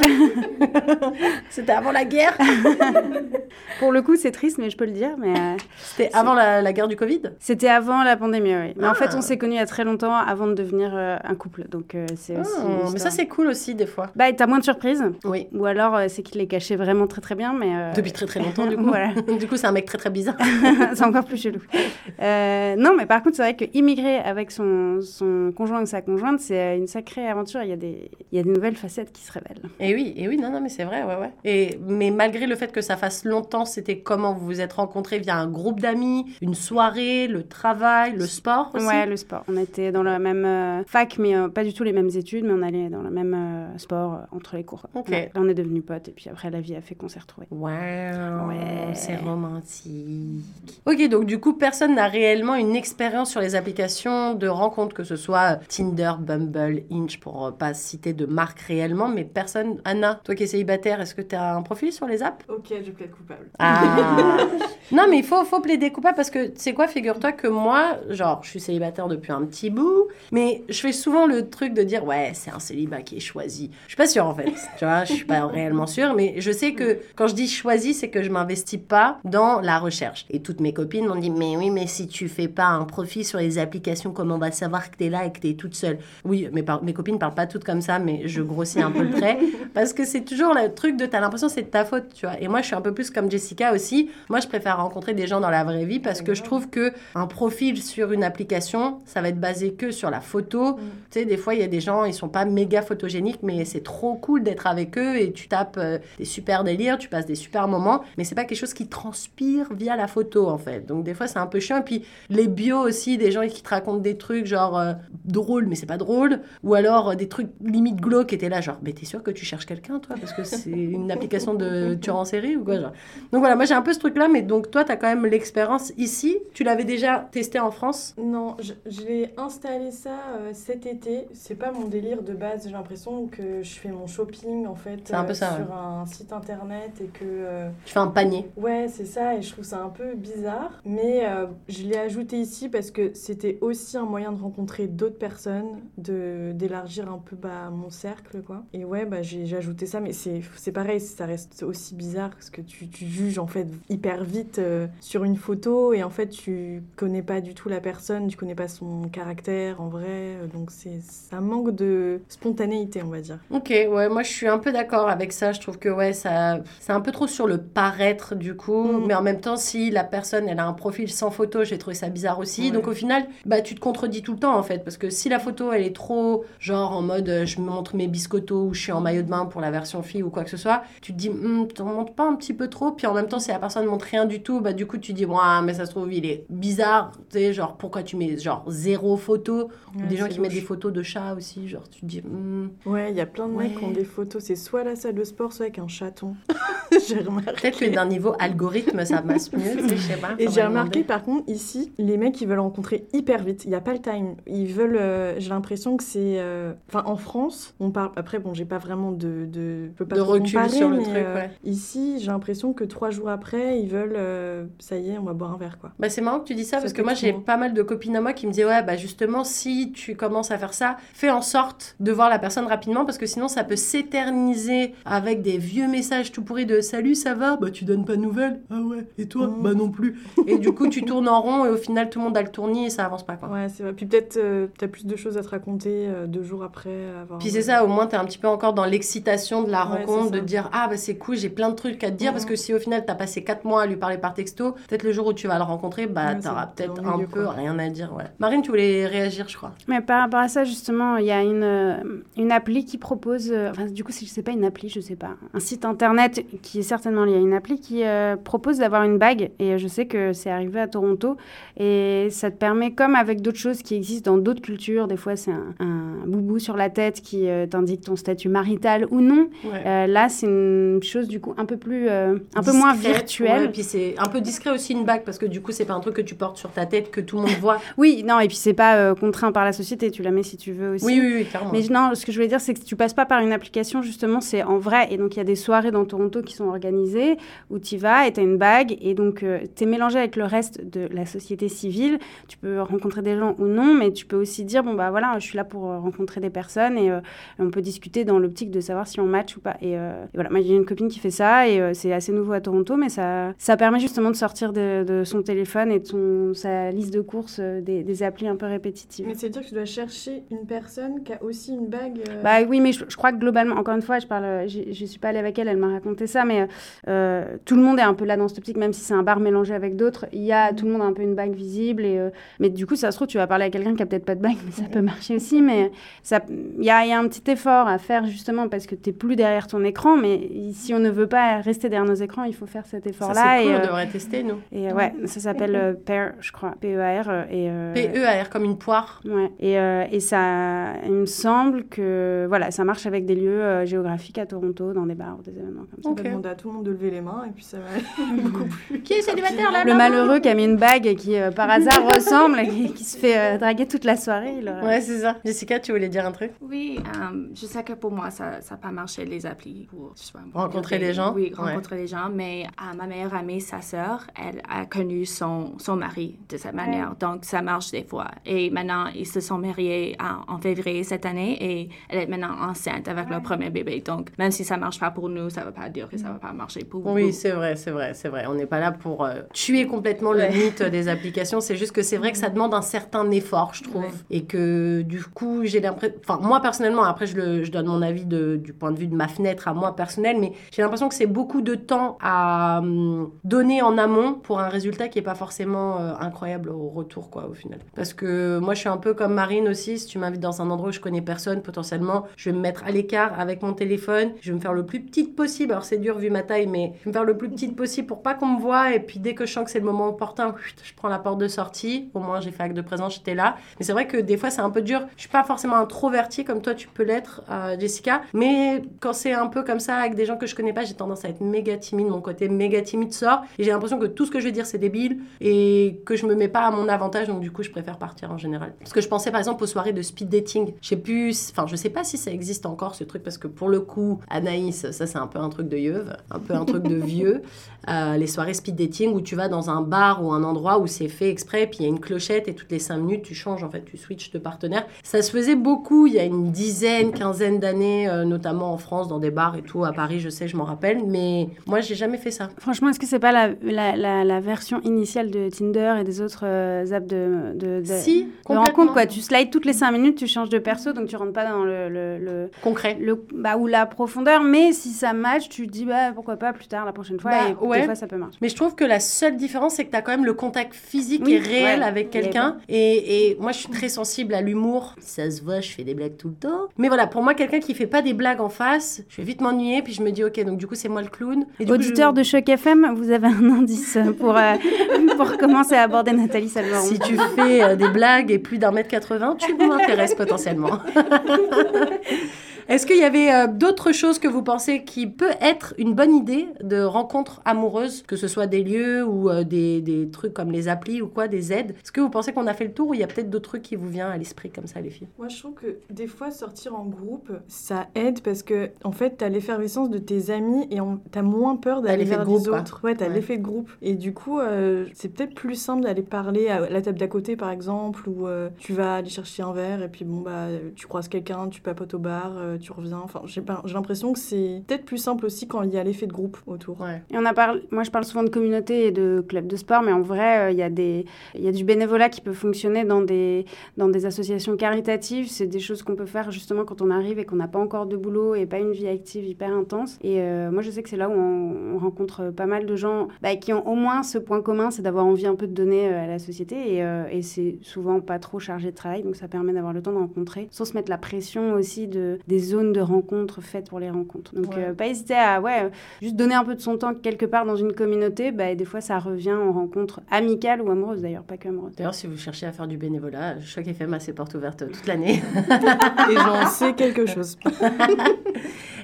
[SPEAKER 2] C'était avant la guerre
[SPEAKER 4] Pour le coup, c'est triste, mais je peux le dire. Mais euh,
[SPEAKER 2] C'était avant la, la guerre du Covid
[SPEAKER 4] c'était avant la pandémie, oui. Mais en fait,
[SPEAKER 2] Ah.
[SPEAKER 4] on s'est connus il y a très longtemps avant de devenir euh, un couple. Donc, euh, c'est aussi. une
[SPEAKER 2] Ah, Mais ça, c'est cool aussi, des fois.
[SPEAKER 4] Bah, t'as moins de surprises.
[SPEAKER 2] Oui.
[SPEAKER 4] Ou alors, c'est qu'il les cachait vraiment très très bien, mais.
[SPEAKER 2] Depuis très très longtemps, du coup.
[SPEAKER 4] Voilà.
[SPEAKER 2] du coup, c'est un mec très très bizarre.
[SPEAKER 4] c'est encore plus chelou. Non, mais par contre, c'est vrai que immigrer avec son, son conjoint ou sa conjointe, c'est une sacrée aventure. Il y, a des, il y a des nouvelles facettes qui se révèlent.
[SPEAKER 2] Et oui, et oui, non, non, mais c'est vrai, ouais, ouais. Et, mais malgré le fait que ça fasse longtemps, c'était comment vous vous êtes rencontrés? Via un groupe d'amis, une soirée, le travail, le sport aussi?
[SPEAKER 4] Ouais, le sport. On était dans la même euh, fac, mais euh, pas du tout les mêmes études, mais on allait dans le même euh, sport entre les cours.
[SPEAKER 2] Ok.
[SPEAKER 4] Ouais. Là, on est devenus potes, et puis après, la vie a fait qu'on s'est retrouvés.
[SPEAKER 2] Wow,
[SPEAKER 4] Ouais.
[SPEAKER 2] c'est romantique. Ok, donc du coup, personne n'a réellement une expérience sur les applications de rencontres, que ce soit Tinder, Bumble, Hinge, pour pas citer de marque réellement, mais personne. Anna, toi qui es célibataire, est-ce que tu as un profil sur les apps
[SPEAKER 5] Ok, je plaide coupable.
[SPEAKER 2] Ah Non, mais il faut, faut plaider coupable parce que, tu sais quoi, figure-toi que moi, genre, je suis célibataire depuis un petit bout, mais je fais souvent le truc de dire, ouais, c'est un célibat qui est choisi. Je suis pas sûre en fait, tu vois, je suis pas réellement sûre, mais je sais que quand je dis choisi, c'est que je m'investis pas dans la recherche. Et toutes mes copines m'ont dit, mais oui, mais si tu fais pas un profil sur les applications, comment on va savoir que t'es là et que t'es toute seule? Oui, mes, mes copines parlent pas toutes comme ça, mais je grossis un peu le trait parce que c'est toujours le truc de t'as l'impression que c'est de ta faute, tu vois. Et moi, je suis un peu plus comme Jessica aussi. Moi, je préfère rencontrer des gens dans la vraie vie parce que je trouve que un profil sur une application, ça va être basé que sur la photo. Tu sais, des fois, il y a des gens, ils sont pas méga photogéniques, mais c'est trop cool d'être avec eux et tu tapes euh, des super délires, tu passes des super moments, mais c'est pas quelque chose qui transpire via la photo, en fait. Donc, des fois, c'est un peu chiant. Et puis, les bios aussi, des gens qui te racontent des trucs genre euh, drôles, mais c'est pas drôle, ou alors euh, des trucs limite glauques, et t'es là, genre, mais t'es sûr que tu cherches quelqu'un, toi, parce que c'est une application de tueur en série ou quoi, genre. Donc voilà, moi j'ai un peu ce truc-là, mais donc toi, t'as quand même l'expérience ici. Tu l'avais déjà testé en France?
[SPEAKER 5] Non, je, l'ai installé ça euh, cet été. C'est pas mon délire de base. J'ai l'impression que je fais mon shopping en fait
[SPEAKER 2] un peu ça,
[SPEAKER 5] sur un site internet et que euh,
[SPEAKER 2] Tu fais un panier.
[SPEAKER 5] ouais c'est ça et je trouve ça un peu bizarre. Mais euh, je l'ai ajouté ici parce que c'était aussi un moyen de rencontrer d'autres personnes, d'élargir un peu bah, mon cercle quoi. Et ouais bah j'ai j'ai ajouté ça, mais c'est c'est pareil, ça reste aussi bizarre parce que tu, tu juges en fait hyper vite euh, sur une photo et en fait tu connais pas du tout la personne, tu connais pas son caractère en vrai, euh, donc c'est ça manque de spontanéité on va dire.
[SPEAKER 2] Ok, ouais, moi je suis un peu d'accord avec ça. Je trouve que ouais, ça, c'est un peu trop sur le paraître du coup.
[SPEAKER 5] Mhm.
[SPEAKER 2] Mais en même temps, si la personne elle a un profil sans photo, j'ai trouvé ça bizarre aussi.
[SPEAKER 5] Ouais.
[SPEAKER 2] Donc au final, bah tu te contredis tout le temps en fait. Parce que si la photo elle est trop genre en mode euh, je montre mes biscottos ou je suis en maillot de bain pour la version fille ou quoi que ce soit, tu te dis Hum, t'en montres pas un petit peu trop. Puis en même temps, si la personne montre rien du tout, bah du coup tu dis ouais, mais ça se trouve il est bizarre. Tu sais, genre pourquoi tu mets genre zéro photo?
[SPEAKER 5] Ouais,
[SPEAKER 2] Des gens qui mettent des photos de chats aussi. Genre tu te dis Hum,
[SPEAKER 5] Ouais, il y a plein de mecs qui ont des photos, c'est soit à la salle de sport, soit avec un chaton. j'ai remarqué.
[SPEAKER 2] Peut-être que d'un niveau algorithme, ça passe mieux, tu sais, je sais pas.
[SPEAKER 5] Et j'ai remarqué
[SPEAKER 2] demander.
[SPEAKER 5] par contre ici, les mecs ils veulent rencontrer hyper vite. Il n'y a pas le time. Ils veulent. euh, j'ai l'impression que c'est. euh, Enfin en France, on parle. Après bon, j'ai pas vraiment de. de... je peux pas
[SPEAKER 2] De
[SPEAKER 5] trop
[SPEAKER 2] recul
[SPEAKER 5] comparer,
[SPEAKER 2] sur le
[SPEAKER 5] mais,
[SPEAKER 2] truc,
[SPEAKER 5] euh,
[SPEAKER 2] ouais.
[SPEAKER 5] Ici, j'ai l'impression que trois jours après, ils veulent. euh, ça y est, on va boire un verre quoi.
[SPEAKER 2] Bah, c'est marrant que tu dis ça,
[SPEAKER 5] Ça
[SPEAKER 2] parce que moi j'ai pas mal de copines à moi qui me disaient ouais bah justement si tu commences à faire ça, fais en sorte de voir la personne rapidement parce que sinon ça peut s'éterniser avec des vieux messages tout pourris de salut ça va? Bah tu donnes pas de nouvelles? Ah ouais et toi?
[SPEAKER 5] Mm.
[SPEAKER 2] bah non plus et du coup tu tournes en rond et au final tout le monde a le tournis et ça avance pas quoi.
[SPEAKER 5] Ouais, c'est vrai. Puis peut-être euh, t'as plus de choses à te raconter euh, deux jours après avoir.
[SPEAKER 2] Puis c'est ça, au moins t'es un petit peu encore dans l'excitation de la
[SPEAKER 5] Ouais,
[SPEAKER 2] rencontre, de dire ah bah c'est cool, j'ai plein de trucs à te dire
[SPEAKER 5] Mhm.
[SPEAKER 2] parce que si au final t'as passé 4 mois à lui parler par texto, peut-être le jour où tu vas le rencontrer, bah
[SPEAKER 5] Ouais,
[SPEAKER 2] t'auras peut-être un peu
[SPEAKER 5] quoi.
[SPEAKER 2] rien à dire. Ouais. Marine, tu voulais réagir, je crois.
[SPEAKER 4] Mais par rapport à ça, justement, il y a une, euh, une appli qui propose, euh, enfin, du coup, c'est- je sais pas une appli, je sais pas, un site internet qui est certainement lié à une appli qui euh, propose d'avoir une bague. Et je sais que c'est arrivé à Toronto. Et ça te permet, comme avec d'autres choses qui existent dans d'autres cultures, des fois c'est un, un boubou sur la tête qui euh, t'indique ton statut marital ou non.
[SPEAKER 2] Ouais.
[SPEAKER 4] Euh, là, c'est une chose du coup un peu plus, euh, un peu moins virtuelle.
[SPEAKER 2] ouais, et puis c'est un peu discret aussi une bague parce que du coup c'est pas un truc que tu portes sur ta tête que tout le monde voit.
[SPEAKER 4] Oui, non, et puis c'est pas euh, contraint par la société, tu la mets si tu veux aussi.
[SPEAKER 2] oui, oui, oui, clairement.
[SPEAKER 4] Mais non, ce que je voulais dire, c'est que tu passes pas par une application, justement, c'est en vrai. Et donc, il y a des soirées dans Toronto qui sont organisées où tu vas et tu as une bague. Et donc, tu es mélangé avec le reste de la société civile. Tu peux rencontrer des gens ou non, mais tu peux aussi dire bon, bah voilà, je suis là pour euh, rencontrer des personnes et euh, on peut discuter dans l'optique de savoir si on match ou pas. Et, euh, voilà, moi, j'ai une copine qui fait ça et euh, c'est assez nouveau à Toronto, mais ça, ça permet justement de sortir de, de son téléphone et de son, sa liste de courses euh, des, des applis un peu répétitives.
[SPEAKER 5] Mais c'est dire que tu dois chercher une personne qui a aussi une bague. euh,
[SPEAKER 4] Bah oui, mais je, je crois que globalement, encore une fois, je parle, je suis pas allée avec elle, elle m'a raconté ça, mais tout le monde est un peu là dans cette optique, même si c'est un bar mélangé avec d'autres. Il y a tout le monde a un peu une bague visible, et euh, mais du coup, ça se trouve, tu vas parler à quelqu'un qui a peut-être pas de bague, mais ça peut marcher aussi. Mais ça, il y a, il y a un petit effort à faire justement parce que t'es plus derrière ton écran, mais si on ne veut pas rester derrière nos écrans, il faut faire cet
[SPEAKER 2] ça
[SPEAKER 4] effort-là.
[SPEAKER 2] c'est cool,
[SPEAKER 4] et,
[SPEAKER 2] on
[SPEAKER 4] euh,
[SPEAKER 2] devrait tester nous.
[SPEAKER 4] et, euh, ouais, ça s'appelle euh, PAIR, je crois, P-E-A-R, et euh,
[SPEAKER 2] P-E-A-R. comme une poire.
[SPEAKER 4] Ouais. Et, euh, et ça, il me semble que voilà, ça marche avec des lieux euh, géographiques à Toronto, dans des bars ou des événements comme ça.
[SPEAKER 5] On va demander à tout le monde de lever les mains et puis ça va aller beaucoup plus.
[SPEAKER 2] Qui est célibataire là
[SPEAKER 4] Le malheureux qui a mis une bague et qui euh, par hasard ressemble et qui, qui se fait euh, draguer toute la soirée.
[SPEAKER 2] Ouais, c'est ça. Jessica, tu voulais dire un truc?
[SPEAKER 7] Oui, euh, je sais que pour moi, ça n'a pas marché les applis pour je sais pas,
[SPEAKER 2] Rencontrer les gens?
[SPEAKER 7] Oui,
[SPEAKER 2] Ouais.
[SPEAKER 7] rencontrer les gens. Mais euh, ma meilleure amie, sa sœur, elle a connu son, son mari de cette manière. Donc, ça marche des fois. Et maintenant, ils se sont mariés en, en février cette année et elle est maintenant enceinte avec leur premier bébé. Donc, même si ça marche pas pour nous, ça ne veut pas dire que ça va pas marcher pour vous.
[SPEAKER 2] Oui, c'est vrai, c'est vrai, c'est vrai. On n'est pas là pour euh, tuer complètement le mythe des applications. C'est juste que c'est vrai que ça demande un certain effort, je trouve.
[SPEAKER 7] Ouais.
[SPEAKER 2] Et que du coup, j'ai l'impression. Enfin, moi personnellement, après, je, le- je donne mon avis de- du point de vue de ma fenêtre à moi personnel, mais j'ai l'impression que c'est beaucoup de temps à hum, donner en amont pour un résultat qui n'est pas forcément euh, incroyable au retour, quoi, au final. Parce que moi, je suis un peu comme Marine aussi. Si tu m'invites dans un endroit où je connais personne, potentiellement, je vais me mettre à l'écart avec mon téléphone. Je vais me faire le plus petite possible. Alors, c'est dur vu ma taille, mais je vais me faire le plus petite possible pour pas qu'on me voie. Et puis, dès que je sens que c'est le moment opportun, je prends la porte de sortie. Au moins, j'ai fait acte de présence, j'étais là. Mais c'est vrai que des fois, c'est un peu dur. Je suis pas forcément introvertie comme toi, tu peux l'être, euh, Jessica. Mais quand c'est un peu comme ça, avec des gens que je connais pas, j'ai tendance à être méga timide. Mon côté méga timide sort. Et j'ai l'impression que tout ce que je vais dire, c'est débile. Et que je me mets pas à mon avantage. Donc, du coup, je préfère partir en général. Parce que je pensais, par exemple, aux soirées de speed dating. Je sais plus, enfin, je sais pas si ça existe encore, ce truc. Parce que pour le coup, Anaïs, ça, c'est un peu un truc de yeuve. Un peu un truc de vieux. Euh, les soirées speed dating où tu vas dans un bar ou un endroit où c'est fait exprès, puis il y a une clochette et toutes les 5 minutes tu changes, en fait, tu switches de partenaire. Ça se faisait beaucoup il y a une dizaine, quinzaine d'années, euh, notamment en France, dans des bars et tout, à Paris, je sais, je m'en rappelle, mais moi j'ai jamais fait ça.
[SPEAKER 4] Franchement, est-ce que c'est pas la, la, la, la version initiale de Tinder et des autres euh, apps de, de, de,
[SPEAKER 2] Si,
[SPEAKER 4] de rencontre quoi? Tu slides toutes les 5 minutes, tu changes de perso, donc tu rentres pas dans le, le, le,
[SPEAKER 2] Concret.
[SPEAKER 4] le- bah, ou la profondeur, mais si ça match, tu te dis bah, pourquoi pas plus tard, la prochaine fois,
[SPEAKER 2] Bah,
[SPEAKER 4] et
[SPEAKER 2] ouais.
[SPEAKER 4] des fois ça peut marcher.
[SPEAKER 2] Mais je trouve que la seule différence, c'est que tu as quand même le contact physique
[SPEAKER 4] Oui,
[SPEAKER 2] et réel
[SPEAKER 4] ouais.
[SPEAKER 2] avec quelqu'un. Et, et moi, je suis très sensible à l'humour. Ça se voit, je fais des blagues tout le temps. Mais voilà, pour moi, quelqu'un qui fait pas des blagues en face, je vais vite m'ennuyer. Puis je me dis, ok, donc du coup, c'est moi le clown. Et du coup,
[SPEAKER 4] Auditeur
[SPEAKER 2] je-
[SPEAKER 4] de Choc FM, vous avez un indice pour, euh, pour commencer à aborder Nathalie Salvaron.
[SPEAKER 2] Si tu fais euh, des blagues et plus d'un mètre 80, tu m'intéresses potentiellement. Est-ce qu'il y avait euh, d'autres choses que vous pensez qui peut être une bonne idée de rencontre amoureuse, que ce soit des lieux ou euh, des, des trucs comme les applis ou quoi, des aides? Est-ce que vous pensez qu'on a fait le tour ou il y a peut-être d'autres trucs qui vous viennent à l'esprit comme ça, les filles?
[SPEAKER 5] Moi, je trouve que des fois, sortir en groupe, ça aide parce que, en fait, t'as l'effervescence de tes amis et on- t'as moins peur d'aller vers
[SPEAKER 2] groupe,
[SPEAKER 5] les
[SPEAKER 2] quoi.
[SPEAKER 5] autres. Ouais, t'as
[SPEAKER 2] Ouais.
[SPEAKER 5] l'effet de groupe. Et du coup, euh, c'est peut-être plus simple d'aller parler à la table d'à côté, par exemple, où tu vas aller chercher un verre et puis, bon, bah, tu croises quelqu'un, tu papotes au bar, tu reviens. Enfin, j'ai pas- j'ai l'impression que c'est peut-être plus simple aussi quand il y a l'effet de groupe autour.
[SPEAKER 2] Ouais.
[SPEAKER 4] Et on a parlé, moi je parle souvent de communauté et de clubs de sport, mais en vrai, euh, il y, a des- il y a du bénévolat qui peut fonctionner dans des, dans des associations caritatives. C'est des choses qu'on peut faire justement quand on arrive et qu'on n'a pas encore de boulot et pas une vie active hyper intense. Et euh, moi je sais que c'est là où on, on rencontre pas mal de gens bah, qui ont au moins ce point commun, c'est d'avoir envie un peu de donner euh, à la société. Et, euh, et c'est souvent pas trop chargé de travail, donc ça permet d'avoir le temps de rencontrer, sans se mettre la pression aussi de, des zones de rencontres faites pour les rencontres. Donc
[SPEAKER 2] Ouais.
[SPEAKER 4] euh, pas hésiter à ouais, juste donner un peu de son temps quelque part dans une communauté, bah, et des fois ça revient en rencontre amicale ou amoureuse d'ailleurs, pas que amoureuse.
[SPEAKER 2] D'ailleurs, si vous cherchez à faire du bénévolat, Choc FM a ses portes ouvertes toute l'année.
[SPEAKER 5] Et j'en sais quelque chose.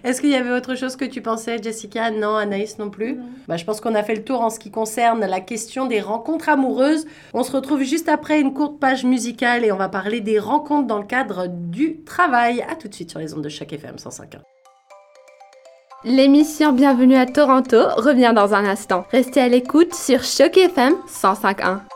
[SPEAKER 2] Est-ce qu'il y avait autre chose que tu pensais, Jessica? Non, Anaïs non plus? Bah, Je pense qu'on a fait le tour en ce qui concerne la question des rencontres amoureuses. On se retrouve juste après une courte page musicale et on va parler des rencontres dans le cadre du travail. À tout de suite sur les ondes de Choc FM 105.1.
[SPEAKER 8] L'émission Bienvenue à Toronto revient dans un instant. Restez à l'écoute sur Choc FM 105.1.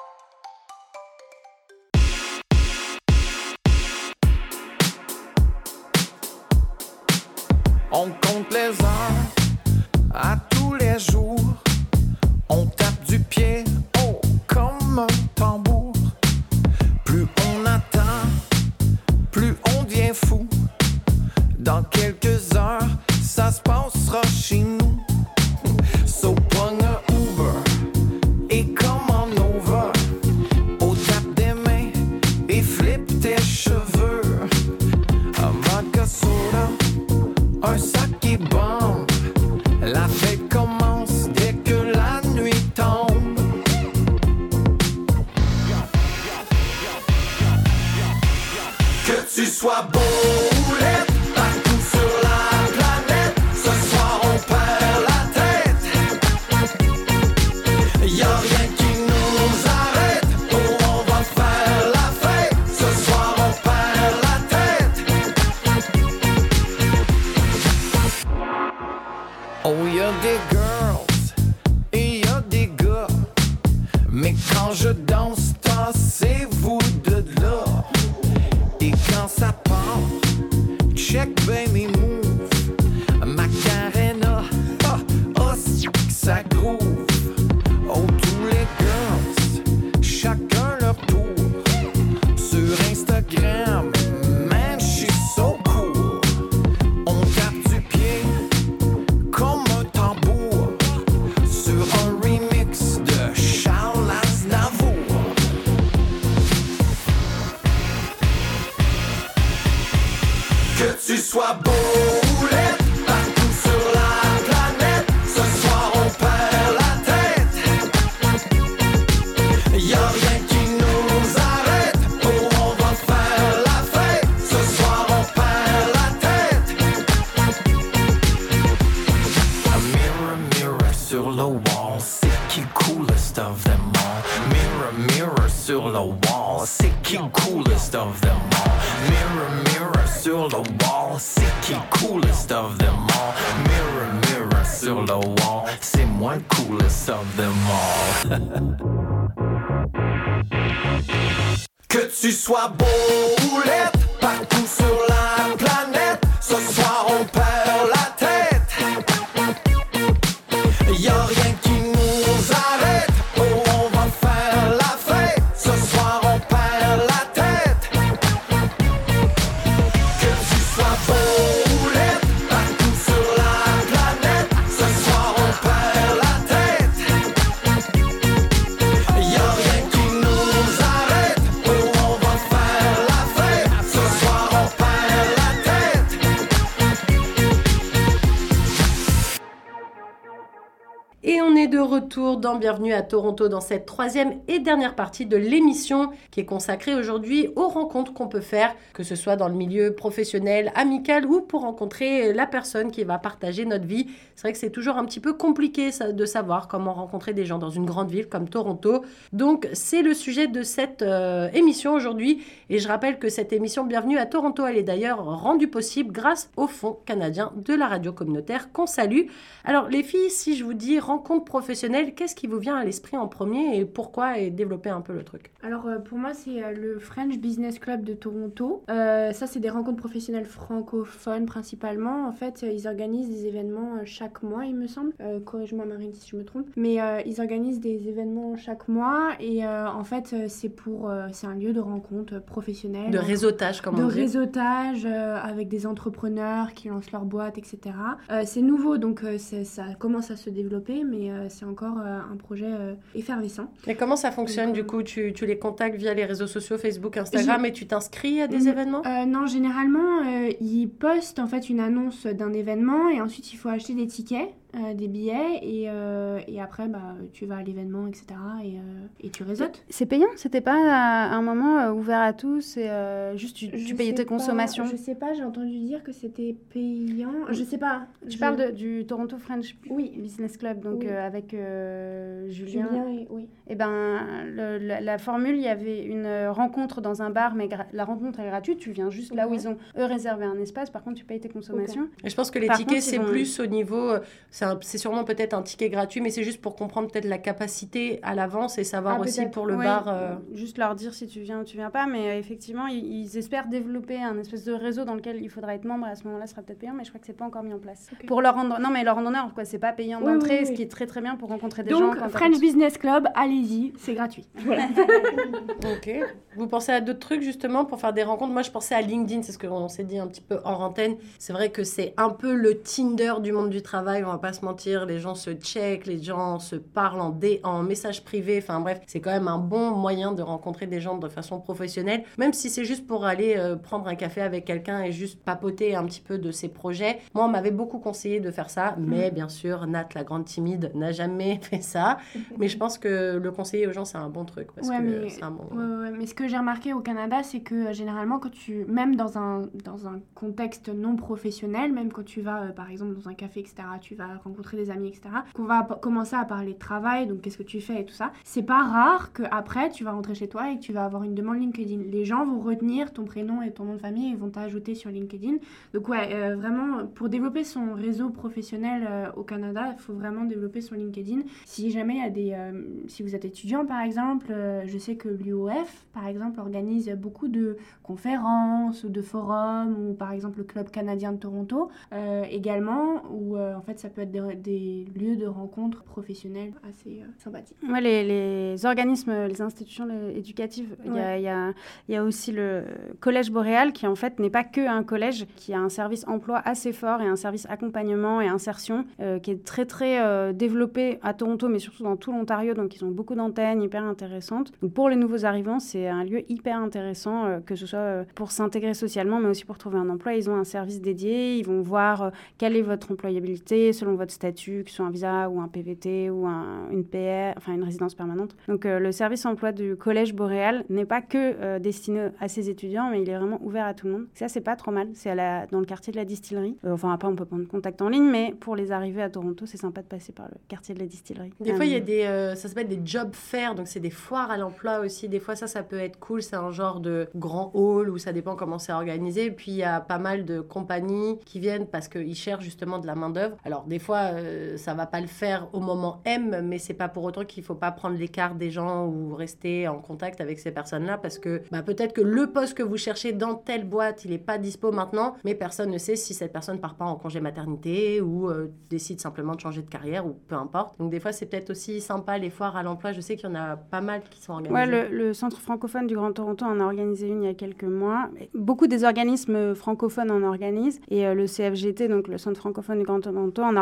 [SPEAKER 9] dans
[SPEAKER 2] Bienvenue à Toronto dans cette troisième et dernière partie de l'émission qui est consacrée aujourd'hui aux rencontres qu'on peut faire, que ce soit dans le milieu professionnel, amical ou pour rencontrer la personne qui va partager notre vie. C'est vrai que c'est toujours un petit peu compliqué de savoir comment rencontrer des gens dans une grande ville comme Toronto. Donc c'est le sujet de cette euh, émission aujourd'hui et je rappelle que cette émission Bienvenue à Toronto, elle est d'ailleurs rendue possible grâce au Fonds canadien de la radio communautaire qu'on salue. Alors les filles, si je vous dis rencontre professionnelle, qu'est-ce qui vous vient à l'esprit en premier et pourquoi et développer un peu le truc
[SPEAKER 3] Alors euh, pour moi c'est euh, le French Business Club de Toronto. Euh, ça c'est des rencontres professionnelles francophones principalement. En fait ils organisent des événements chaque mois il me semble. Euh, Corrige-moi Marine si je me trompe. Mais euh, ils organisent des événements chaque mois et en fait c'est pour c'est un lieu de rencontre professionnelle.
[SPEAKER 2] De réseautage, comme
[SPEAKER 3] de
[SPEAKER 2] on dit.
[SPEAKER 3] réseautage avec des entrepreneurs qui lancent leur boîte, etc. C'est nouveau, donc ça commence à se développer, mais c'est encore un projet euh, effervescent.
[SPEAKER 2] Et comment ça fonctionne du coup? Tu, tu les contactes via les réseaux sociaux, Facebook, Instagram et tu t'inscris à des
[SPEAKER 3] Mm.
[SPEAKER 2] événements?
[SPEAKER 3] Euh, Non, généralement, euh, ils postent en fait une annonce d'un événement et ensuite il faut acheter des tickets. Euh, des billets et, euh, et après bah, tu vas à l'événement etc et, euh, et tu réseautes
[SPEAKER 4] C'est payant? C'était pas à un moment ouvert à tous et euh, juste tu, tu payais tes
[SPEAKER 3] pas-
[SPEAKER 4] consommations?
[SPEAKER 3] je sais pas j'ai entendu dire que c'était payant je sais pas
[SPEAKER 4] Tu
[SPEAKER 3] Je-
[SPEAKER 4] parles de- du Toronto French
[SPEAKER 3] Oui.
[SPEAKER 4] Business Club, donc
[SPEAKER 3] Oui.
[SPEAKER 4] euh, avec euh, Julien.
[SPEAKER 3] Julien et oui
[SPEAKER 4] Et ben, le- la, la formule, il y avait une rencontre dans un bar, mais la rencontre est gratuite. Tu viens juste là où ils ont eux réservé un espace. Par contre, tu payes tes consommations.
[SPEAKER 2] Et je pense que les
[SPEAKER 4] Par
[SPEAKER 2] tickets, c'est plus au niveau. euh, C'est sûrement peut-être un ticket gratuit, mais c'est juste pour comprendre peut-être la capacité à l'avance et savoir
[SPEAKER 3] Ah,
[SPEAKER 2] aussi pour le
[SPEAKER 4] Ouais,
[SPEAKER 2] bar. euh,
[SPEAKER 4] Juste leur dire si tu viens ou tu viens pas. Mais euh, effectivement, ils, ils espèrent développer un espèce de réseau dans lequel il faudra être membre. Et à ce moment-là, ce sera peut-être payant, mais je crois que c'est pas encore mis en place. Pour leur rendre, non, mais leur rendre honneur, quoi. C'est pas payant
[SPEAKER 3] Oui,
[SPEAKER 4] d'entrée,
[SPEAKER 3] oui,
[SPEAKER 4] ce qui est très très bien pour rencontrer des gens.
[SPEAKER 3] donc French Business Club allez-y c'est gratuit
[SPEAKER 2] Ok. Vous pensez à d'autres trucs justement pour faire des rencontres? Moi, je pensais à LinkedIn, c'est ce qu'on s'est dit un petit peu en antenne. C'est vrai que c'est un peu le Tinder du monde du travail, on va pas pas se mentir, les gens se check, les gens se parlent en, dé, en message privé. Enfin bref, c'est quand même un bon moyen de rencontrer des gens de façon professionnelle, même si c'est juste pour aller euh, prendre un café avec quelqu'un et juste papoter un petit peu de ses projets. Moi, on m'avait beaucoup conseillé de faire ça, mais bien sûr, Nat, la grande timide, n'a jamais fait ça. mais je pense que le conseiller aux gens, c'est un bon truc. Parce
[SPEAKER 3] Ouais,
[SPEAKER 2] que
[SPEAKER 3] mais-
[SPEAKER 2] c'est un bon...
[SPEAKER 3] Ouais, ouais, ouais. mais ce que j'ai remarqué au Canada, c'est que euh, généralement, quand tu, même dans un, dans un contexte non professionnel, même quand tu vas, euh, par exemple, dans un café, etc., tu vas rencontrer des amis, etc., qu'on va commencer à parler de travail, donc qu'est-ce que tu fais et tout ça, c'est pas rare que après tu vas rentrer chez toi et que tu vas avoir une demande LinkedIn. Les gens vont retenir ton prénom et ton nom de famille et vont t'ajouter sur LinkedIn. Donc ouais, euh, vraiment, pour développer son réseau professionnel euh, au Canada, il faut vraiment développer son LinkedIn. Si jamais il y a des... euh, si vous êtes étudiant, par exemple, je sais que l'UOF, par exemple, organise beaucoup de conférences ou de forums, ou par exemple le Club canadien de Toronto également, où en fait ça peut être des, des lieux de rencontres professionnelles assez euh, sympathiques.
[SPEAKER 4] Ouais, les, les organismes, les institutions éducatives, il y, a,
[SPEAKER 3] Ouais.
[SPEAKER 4] il y a- il y a aussi le Collège Boréal qui en fait n'est pas que un collège, qui a un service emploi assez fort et un service accompagnement et insertion euh, qui est très très euh, développé à Toronto mais surtout dans tout l'Ontario, donc ils ont beaucoup d'antennes hyper intéressantes. Donc pour les nouveaux arrivants, c'est un lieu hyper intéressant, euh, que ce soit pour s'intégrer socialement mais aussi pour trouver un emploi. Ils ont un service dédié, ils vont voir quelle est votre employabilité selon votre statut, que ce soit un visa ou un PVT ou un- une PR, enfin une résidence permanente. Donc euh, le service emploi du Collège Boréal n'est pas que euh, destiné à ses étudiants, mais il est vraiment ouvert à tout le monde. Ça, c'est pas trop mal. C'est dans le quartier de la distillerie. Euh, enfin, après, on peut prendre contact en ligne, mais pour les arrivées à Toronto, c'est sympa de passer par le quartier de la distillerie.
[SPEAKER 2] Des fois, il y a des, ça s'appelle des job fairs, donc c'est des foires à l'emploi aussi. Des fois, ça, ça peut être cool. C'est un genre de grand hall où ça dépend comment c'est organisé. Puis il y a pas mal de compagnies qui viennent parce qu'ils cherchent justement de la main d'œuvre. Alors des fois, euh, ça va pas le faire au moment M, mais c'est pas pour autant qu'il faut pas prendre l'écart des gens ou rester en contact avec ces personnes-là parce que bah, peut-être que le poste que vous cherchez dans telle boîte, il est pas dispo maintenant, mais personne ne sait si cette personne part pas en congé maternité ou euh, décide simplement de changer de carrière ou peu importe. Donc des fois, c'est peut-être aussi sympa les foires à l'emploi. Je sais qu'il y en a pas mal qui sont organisées.
[SPEAKER 4] Ouais, le, le Centre francophone du Grand Toronto en a organisé une il y a quelques mois. Beaucoup des organismes francophones en organisent. Et euh, le CFGT, donc le Centre francophone du Grand Toronto, en a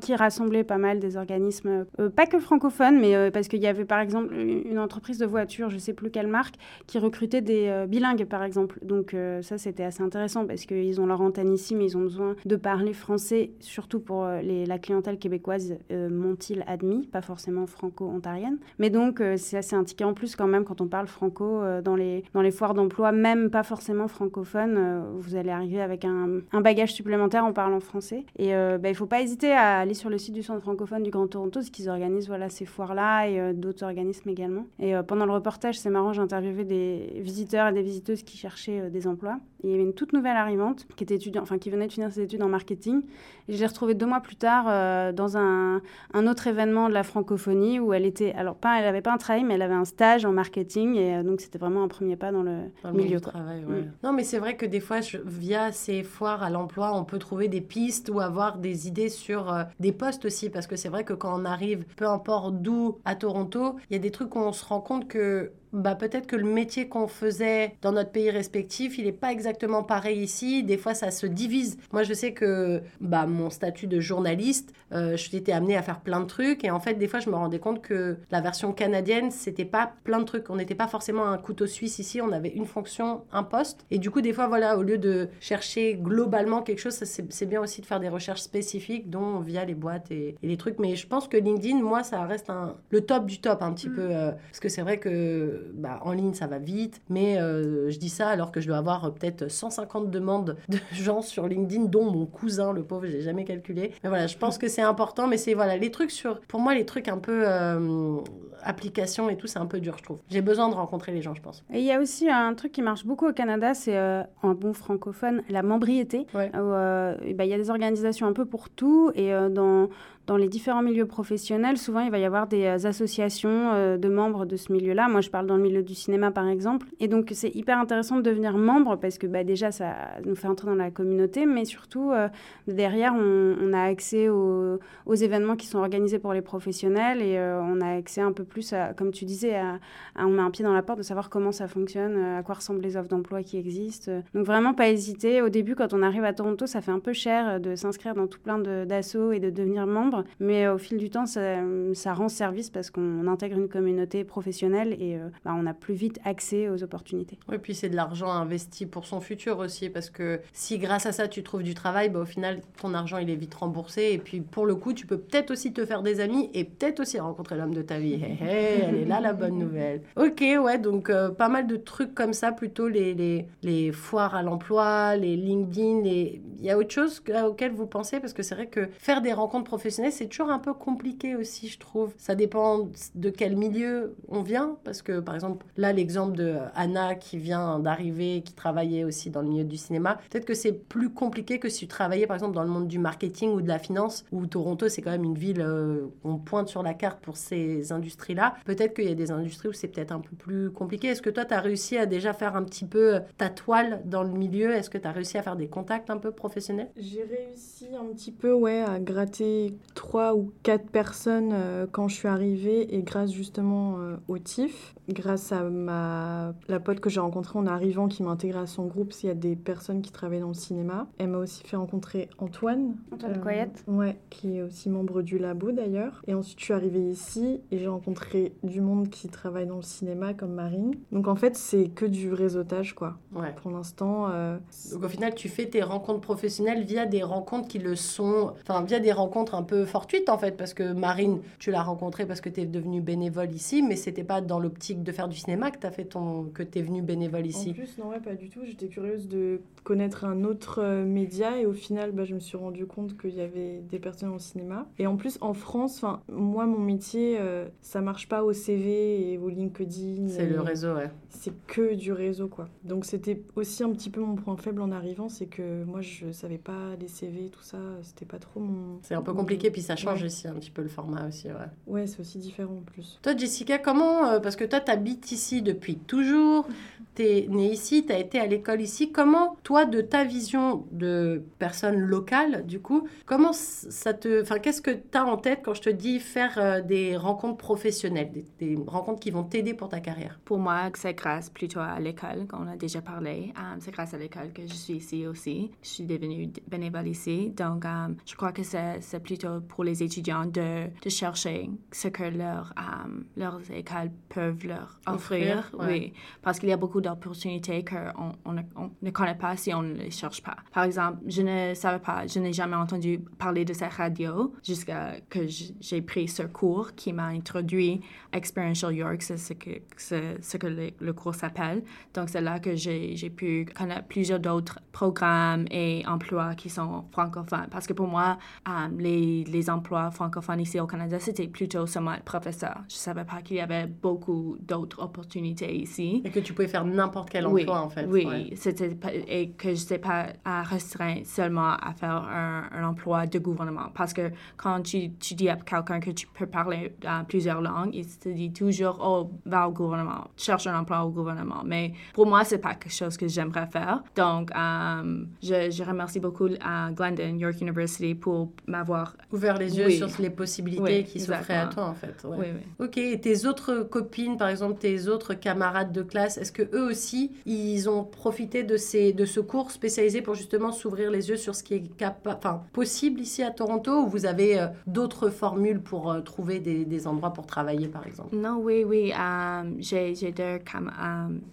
[SPEAKER 4] qui rassemblait pas mal des organismes, euh, pas que francophones, mais euh, parce qu'il y avait par exemple une entreprise de voitures, je sais plus quelle marque, qui recrutait des euh, bilingues par exemple. Donc ça, c'était assez intéressant parce qu'ils ont leur antenne ici, mais ils ont besoin de parler français, surtout pour la clientèle québécoise, m'ont-ils admis, pas forcément franco-ontarienne. Mais donc, euh, c'est un ticket en plus quand même quand on parle franco dans, les, dans les foires d'emploi, même pas forcément francophone. euh, vous allez arriver avec un, un bagage supplémentaire en parlant français. Et bah, il faut pas hésiter à aller sur le site du Centre francophone du Grand Toronto, parce qu'ils organisent voilà, ces foires-là et euh, d'autres organismes également. Et euh, pendant le reportage, c'est marrant, j'ai interviewé des visiteurs et des visiteuses qui cherchaient euh, des emplois. Et il y avait une toute nouvelle arrivante qui était étudiante, enfin qui venait de finir ses études en marketing. Et je l'ai retrouvée deux mois plus tard dans un, un autre événement de la francophonie où elle était, alors pas, elle avait pas un travail, mais elle avait un stage en marketing et donc c'était vraiment un premier pas dans le,
[SPEAKER 2] Dans le
[SPEAKER 4] milieu.
[SPEAKER 2] du travail, ouais.
[SPEAKER 4] Mm.
[SPEAKER 2] Non, mais c'est vrai que des fois, je- via ces foires à l'emploi, on peut trouver des pistes ou avoir des idées sur euh, des postes aussi. Parce que c'est vrai que quand on arrive, peu importe d'où, à Toronto, il y a des trucs où on se rend compte que bah, peut-être que le métier qu'on faisait dans notre pays respectif, il n'est pas exactement pareil ici. Des fois, ça se divise. Moi, je sais que bah, mon statut de journaliste, euh, je été amenée à faire plein de trucs. Et en fait, des fois, je me rendais compte que la version canadienne, c'était pas plein de trucs. On n'était pas forcément un couteau suisse ici. On avait une fonction, un poste. Et du coup, des fois, voilà, au lieu de chercher globalement quelque chose, c'est bien aussi de faire des recherches spécifiques, dont via les boîtes et, et les trucs. Mais je pense que LinkedIn, moi, ça reste un, le top du top un petit
[SPEAKER 3] Mm.
[SPEAKER 2] peu. euh, parce que c'est vrai que bah, en ligne, ça va vite. Mais euh, je dis ça alors que je dois avoir euh, peut-être 150 demandes de gens sur LinkedIn, dont mon cousin, le pauvre, j'ai jamais calculé. Mais voilà, je pense que c'est important. Mais c'est voilà, les trucs sur. Pour moi, les trucs un peu euh, applications et tout, c'est un peu dur, je trouve. J'ai besoin de rencontrer les gens, je pense.
[SPEAKER 4] Et il y a aussi un truc qui marche beaucoup au Canada, c'est euh, en bon francophone, la membriété.
[SPEAKER 2] Ouais.
[SPEAKER 4] Euh, ben, il y a des organisations un peu pour tout et euh, dans, dans les différents milieux professionnels, souvent il va y avoir des euh, associations euh, de membres de ce milieu-là. Moi, je parle dans le milieu du cinéma, par exemple. Et donc, c'est hyper intéressant de devenir membre parce que bah, déjà, ça nous fait entrer dans la communauté, mais surtout, euh, derrière, on, a accès aux, événements qui sont organisés pour les professionnels et on a accès un peu plus, comme tu disais, à- à- on met un pied dans la porte de savoir comment ça fonctionne, à quoi ressemblent les offres d'emploi qui existent. Donc vraiment pas hésiter. Au début, quand on arrive à Toronto, ça fait un peu cher de s'inscrire dans tout plein d'assauts et de devenir membre, mais euh, au fil du temps, ça, ça rend service parce qu'on intègre une communauté professionnelle et euh, bah, on a plus vite accès aux opportunités.
[SPEAKER 2] Oui, puis c'est de l'argent investi pour son futur aussi, parce que si grâce à ça tu trouves du travail, bah, au final ton argent il est vite remboursé, et puis pour le coup tu peux peut-être aussi te faire des amis et peut-être aussi rencontrer l'homme de ta vie. Hé, hé, elle est là la bonne nouvelle. Ok, ouais, donc euh, pas mal de trucs comme ça, plutôt les, les, les foires à l'emploi, les LinkedIn, les... il y a autre chose que- auquel vous pensez, parce que c'est vrai que faire des rencontres professionnelles c'est toujours un peu compliqué aussi, je trouve. Ça dépend de quel milieu on vient, parce que par exemple là l'exemple de Anna qui vient d'arriver, qui travaillait aussi dans le milieu du cinéma, peut-être que c'est plus compliqué que si tu travaillais par exemple dans le monde du marketing ou de la finance, où Toronto c'est quand même une ville euh, on pointe sur la carte pour ces industries-là. Peut-être qu'il y a des industries où c'est peut-être un peu plus compliqué. Est-ce que toi tu as réussi à déjà faire un petit peu ta toile dans le milieu? Est-ce que tu as réussi à faire des contacts un peu professionnels?
[SPEAKER 5] J'ai réussi un petit peu ouais, à gratter trois ou quatre personnes euh, quand je suis arrivée et grâce justement euh, au TIF, grâce à ma la pote que j'ai rencontrée en arrivant qui m'a intégrée à son groupe, s'il y a des personnes qui travaillent dans le cinéma. Elle m'a aussi fait rencontrer Antoine.
[SPEAKER 4] Antoine
[SPEAKER 5] euh,
[SPEAKER 4] Coyette.
[SPEAKER 5] Ouais, qui est aussi membre du labo d'ailleurs. Et ensuite je suis arrivée ici et j'ai rencontré du monde qui travaille dans le cinéma comme Marine. Donc en fait c'est que du réseautage quoi.
[SPEAKER 2] Ouais.
[SPEAKER 5] Pour l'instant, euh,
[SPEAKER 2] Donc au final, tu fais tes rencontres professionnelles via des rencontres qui le sont, enfin via des rencontres un peu fortuites en fait, parce que Marine, tu l'as rencontrée parce que tu es devenue bénévole ici, mais c'était pas dans l'optique de faire du cinéma que tu fait ton que tu es venue bénévole
[SPEAKER 5] En
[SPEAKER 2] ici.
[SPEAKER 5] plus, non, ouais, pas du tout. J'étais curieuse de connaître un autre euh, média et au final, bah, je me suis rendu compte qu'il y avait des personnes au cinéma. Et en plus, en France, enfin, moi, mon métier, euh, ça marche pas au CV et au LinkedIn.
[SPEAKER 2] C'est le réseau, ouais.
[SPEAKER 5] C'est que du réseau, quoi. Donc c'était aussi un petit peu mon point faible en arrivant, c'est que moi, je savais pas les CV, tout ça. C'était pas trop mon.
[SPEAKER 2] C'est un peu compliqué, puis ça change
[SPEAKER 5] Ouais.
[SPEAKER 2] aussi un petit peu le format aussi, ouais.
[SPEAKER 5] Ouais, c'est aussi différent en plus.
[SPEAKER 2] Toi, Jessica, comment, euh, parce que toi, tu habites ici depuis toujours, tu es née ici, tu as été à l'école ici, comment, toi, de ta vision de personne locale, du coup, comment ça te... Enfin, qu'est-ce que tu as en tête quand je te dis faire euh, des rencontres professionnelles, des, des rencontres qui vont t'aider pour ta carrière?
[SPEAKER 7] Pour moi, c'est grâce plutôt à l'école, qu'on a déjà parlé. Um, c'est grâce à l'école que je suis ici aussi. Je suis devenue bénévole ici. Donc, um, je crois que c'est plutôt pour les étudiants de, de chercher ce que leur, um, leurs écoles peuvent leur offrir.
[SPEAKER 2] Offrir, ouais.
[SPEAKER 7] Oui, parce qu'il y a beaucoup d'opportunités qu'on on ne, on ne connaît pas si on ne les cherche pas. Par exemple, je ne savais pas, je n'ai jamais entendu parler de cette radio jusqu'à que j'ai pris ce cours qui m'a introduit à Experiential York, c'est ce que, c'est ce que le, le cours s'appelle. Donc, c'est là que j'ai j'ai pu connaître plusieurs d'autres programmes et emplois qui sont francophones. Parce que pour moi, euh, les, les emplois francophones ici au Canada, c'était plutôt seulement être professeur. Je ne savais pas qu'il y avait beaucoup d'autres opportunités ici.
[SPEAKER 2] Et que tu pouvais faire n'importe quel
[SPEAKER 7] Oui,
[SPEAKER 2] emploi, en fait.
[SPEAKER 7] Oui,
[SPEAKER 2] ouais.
[SPEAKER 7] c'était pas- et que je n'étais pas à restreint seulement à faire un, un emploi de gouvernement. Parce que quand tu, tu dis à quelqu'un que tu peux parler euh, plusieurs langues, il te dit toujours, oh, va au gouvernement, cherche un emploi au gouvernement. Mais pour moi, c'est pas quelque chose que j'aimerais faire. Donc, euh, je, je remercie beaucoup à Glendon, York University, pour m'avoir
[SPEAKER 2] Ouvert les yeux
[SPEAKER 7] Oui.
[SPEAKER 2] sur les possibilités
[SPEAKER 7] Oui,
[SPEAKER 2] qui s'offraient à
[SPEAKER 7] exactement.
[SPEAKER 2] toi, en fait. ouais.
[SPEAKER 7] Oui, oui.
[SPEAKER 2] Ok, et tes autres copines, par exemple tes autres camarades de classe, est-ce que eux aussi, ils ont profité de, ces, de ce cours spécialisé pour justement s'ouvrir les yeux sur ce qui est enfin, possible ici à Toronto ou vous avez euh, d'autres formules pour euh, trouver des, des endroits pour travailler, par exemple?
[SPEAKER 7] Non, oui, oui. euh, j'ai, deux,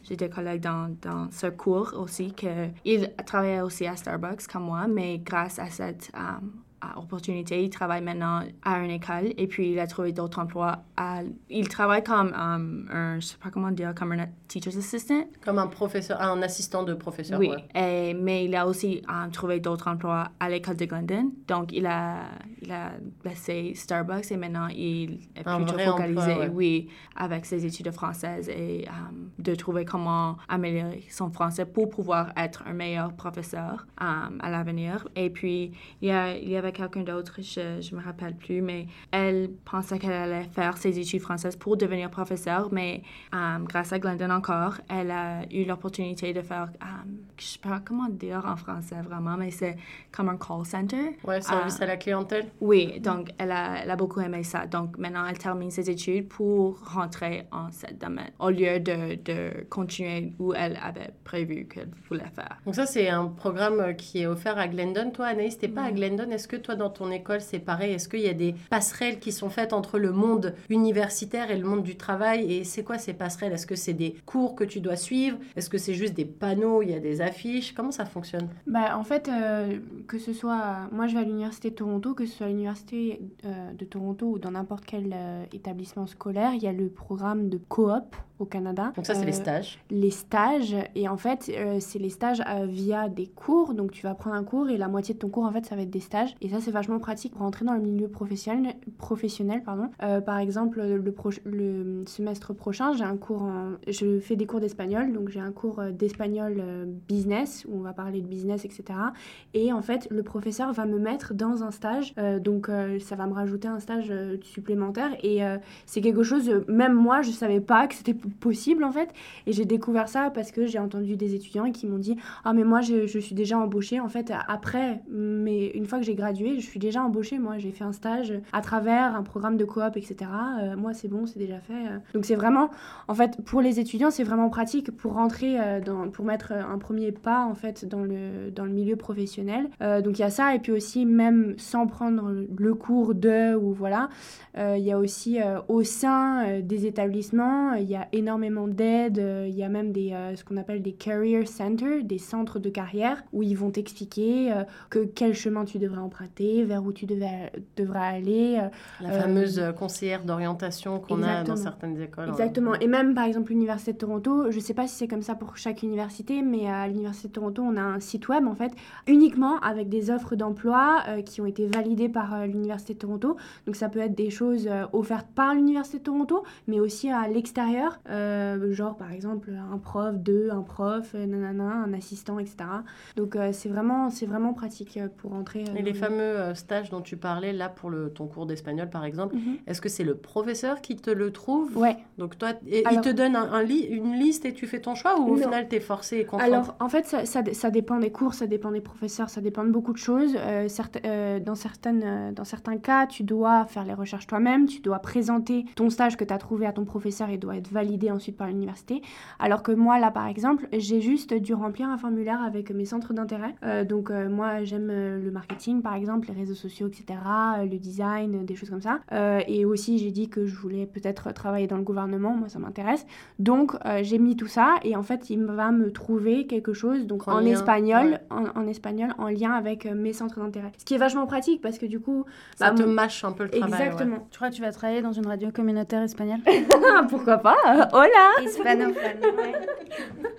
[SPEAKER 7] j'ai deux collègues dans, dans ce cours aussi que ils travaillaient aussi à Starbucks comme moi, mais grâce à cette à opportunité, il travaille maintenant à une école et puis il a trouvé d'autres emplois. À, il travaille comme euh, un, je sais pas comment dire, comme un teacher's assistant.
[SPEAKER 2] Comme un professeur, un assistant de professeur.
[SPEAKER 7] Oui,
[SPEAKER 2] ouais.
[SPEAKER 7] et- mais il a aussi euh, trouvé d'autres emplois à l'école de Glendon. Donc, il a, il a laissé Starbucks et maintenant il est plutôt focalisé,
[SPEAKER 2] emploi, ouais.
[SPEAKER 7] oui, avec ses études françaises et euh, de trouver comment améliorer son français pour pouvoir être un meilleur professeur à l'avenir. Et puis, il y, a, il y avait quelqu'un d'autre, je ne me rappelle plus, mais elle pensait qu'elle allait faire ses études françaises pour devenir professeur, mais euh, grâce à Glendon encore, elle a eu l'opportunité de faire, euh, je sais pas comment dire en français vraiment, mais c'est comme un call center.
[SPEAKER 2] Ouais, service
[SPEAKER 7] Ah.
[SPEAKER 2] à la clientèle.
[SPEAKER 7] Oui, donc elle a, elle a beaucoup aimé ça. Donc maintenant, elle termine ses études pour rentrer en ce domaine, au lieu de, de continuer où elle avait prévu qu'elle voulait faire.
[SPEAKER 2] Donc ça, c'est un programme qui est offert à Glendon. Toi, Anaïs, t'es pas à Glendon. Est-ce que toi, dans ton école, c'est pareil? Est-ce qu'il y a des passerelles qui sont faites entre le monde universitaire et le monde du travail? Et c'est quoi ces passerelles? Est-ce que c'est des cours que tu dois suivre? Est-ce que c'est juste des panneaux? Il y a des affiches? Comment ça fonctionne?
[SPEAKER 3] Bah, en fait, euh, que ce soit. Moi, je vais à l'Université de Toronto, que ce soit à l'Université euh, de Toronto ou dans n'importe quel euh, établissement scolaire, il y a le programme de coop au Canada.
[SPEAKER 2] Donc ça, c'est les stages.
[SPEAKER 3] les stages. Et en fait c'est les stages via des cours. Donc tu vas prendre un cours et la moitié de ton cours en fait ça va être des stages. Et ça c'est vachement pratique pour entrer dans le milieu professionnel professionnel pardon. Euh, par exemple le, semestre prochain j'ai un cours je fais des cours d'espagnol donc j'ai un cours euh, d'espagnol euh, business où on va parler de business etc et en fait le professeur va me mettre dans un stage donc ça va me rajouter un stage supplémentaire. Et c'est quelque chose même moi je savais pas que c'était possible en fait. Et j'ai découvert ça parce que j'ai entendu des étudiants qui m'ont dit Ah, mais moi, je, je suis déjà embauchée. En fait, après, mais une fois que j'ai gradué, je suis déjà embauchée. Moi, j'ai fait un stage à travers un programme de coop, etc. Euh, moi, c'est bon, c'est déjà fait. Euh, Donc, c'est vraiment, en fait, pour les étudiants, c'est vraiment pratique pour rentrer, euh, dans, pour mettre un premier pas, en fait, dans le, dans le milieu professionnel. Donc, il y a ça. Et puis aussi, même sans prendre le cours de, ou voilà, il y a aussi au sein des établissements, il y a énormément d'aide. euh, Il y a même des, ce qu'on appelle des career centers, des centres de carrière, où ils vont t'expliquer que quel chemin tu devrais emprunter, vers où tu devais, devrais aller. euh,
[SPEAKER 2] La
[SPEAKER 3] euh,
[SPEAKER 2] fameuse euh, conseillère d'orientation qu'on a dans certaines écoles.
[SPEAKER 3] Exactement. Et même, par exemple, l'Université de Toronto, je ne sais pas si c'est comme ça pour chaque université, mais à l'Université de Toronto, on a un site web, en fait, uniquement avec des offres d'emploi euh, qui ont été validées par euh, l'Université de Toronto. Donc, ça peut être des choses offertes par l'Université de Toronto, mais aussi à l'extérieur. Genre, par exemple, un prof, deux, un prof, nanana, un assistant, etc. Donc, c'est vraiment, vraiment pratique pour entrer.
[SPEAKER 2] Et les
[SPEAKER 3] le-
[SPEAKER 2] fameux euh, stages dont tu parlais, là, pour le, ton cours d'espagnol, par exemple,
[SPEAKER 3] Mhm.
[SPEAKER 2] est-ce que c'est le professeur qui te le trouve?
[SPEAKER 3] Ouais.
[SPEAKER 2] Donc, toi, et il te donne un, un li- une liste et tu fais ton choix ou au
[SPEAKER 3] Non.
[SPEAKER 2] final, tu es forcé et contraint?
[SPEAKER 3] Alors, en fait, ça, ça, ça dépend des cours, ça dépend des professeurs, ça dépend de beaucoup de choses. Euh, certes- euh, dans, certaines, euh, dans certains cas, tu dois faire les recherches toi-même, tu dois présenter ton stage que tu as trouvé à ton professeur et doit être validé ensuite par l'université. Alors que moi, là, par exemple, j'ai juste dû remplir un formulaire avec mes centres d'intérêt. Donc, moi, j'aime le marketing, par exemple, les réseaux sociaux, etc., euh, le design, euh, des choses comme ça. Euh, et aussi, j'ai dit que je voulais peut-être travailler dans le gouvernement, moi, ça m'intéresse. Donc, euh, j'ai mis tout ça et en fait, il va me trouver quelque chose donc
[SPEAKER 2] En
[SPEAKER 3] en,
[SPEAKER 2] lien,
[SPEAKER 3] espagnol,
[SPEAKER 2] ouais.
[SPEAKER 3] en, en espagnol, en lien avec mes centres d'intérêt. Ce qui est vachement pratique parce que du coup,
[SPEAKER 2] Ça
[SPEAKER 3] bah,
[SPEAKER 2] te
[SPEAKER 3] mon-
[SPEAKER 2] mâche un peu le travail. ouais.
[SPEAKER 3] exactement.
[SPEAKER 4] Tu crois que tu vas travailler dans une radio communautaire espagnole
[SPEAKER 3] Pourquoi pas? Hola.
[SPEAKER 4] Hispanophone, ouais.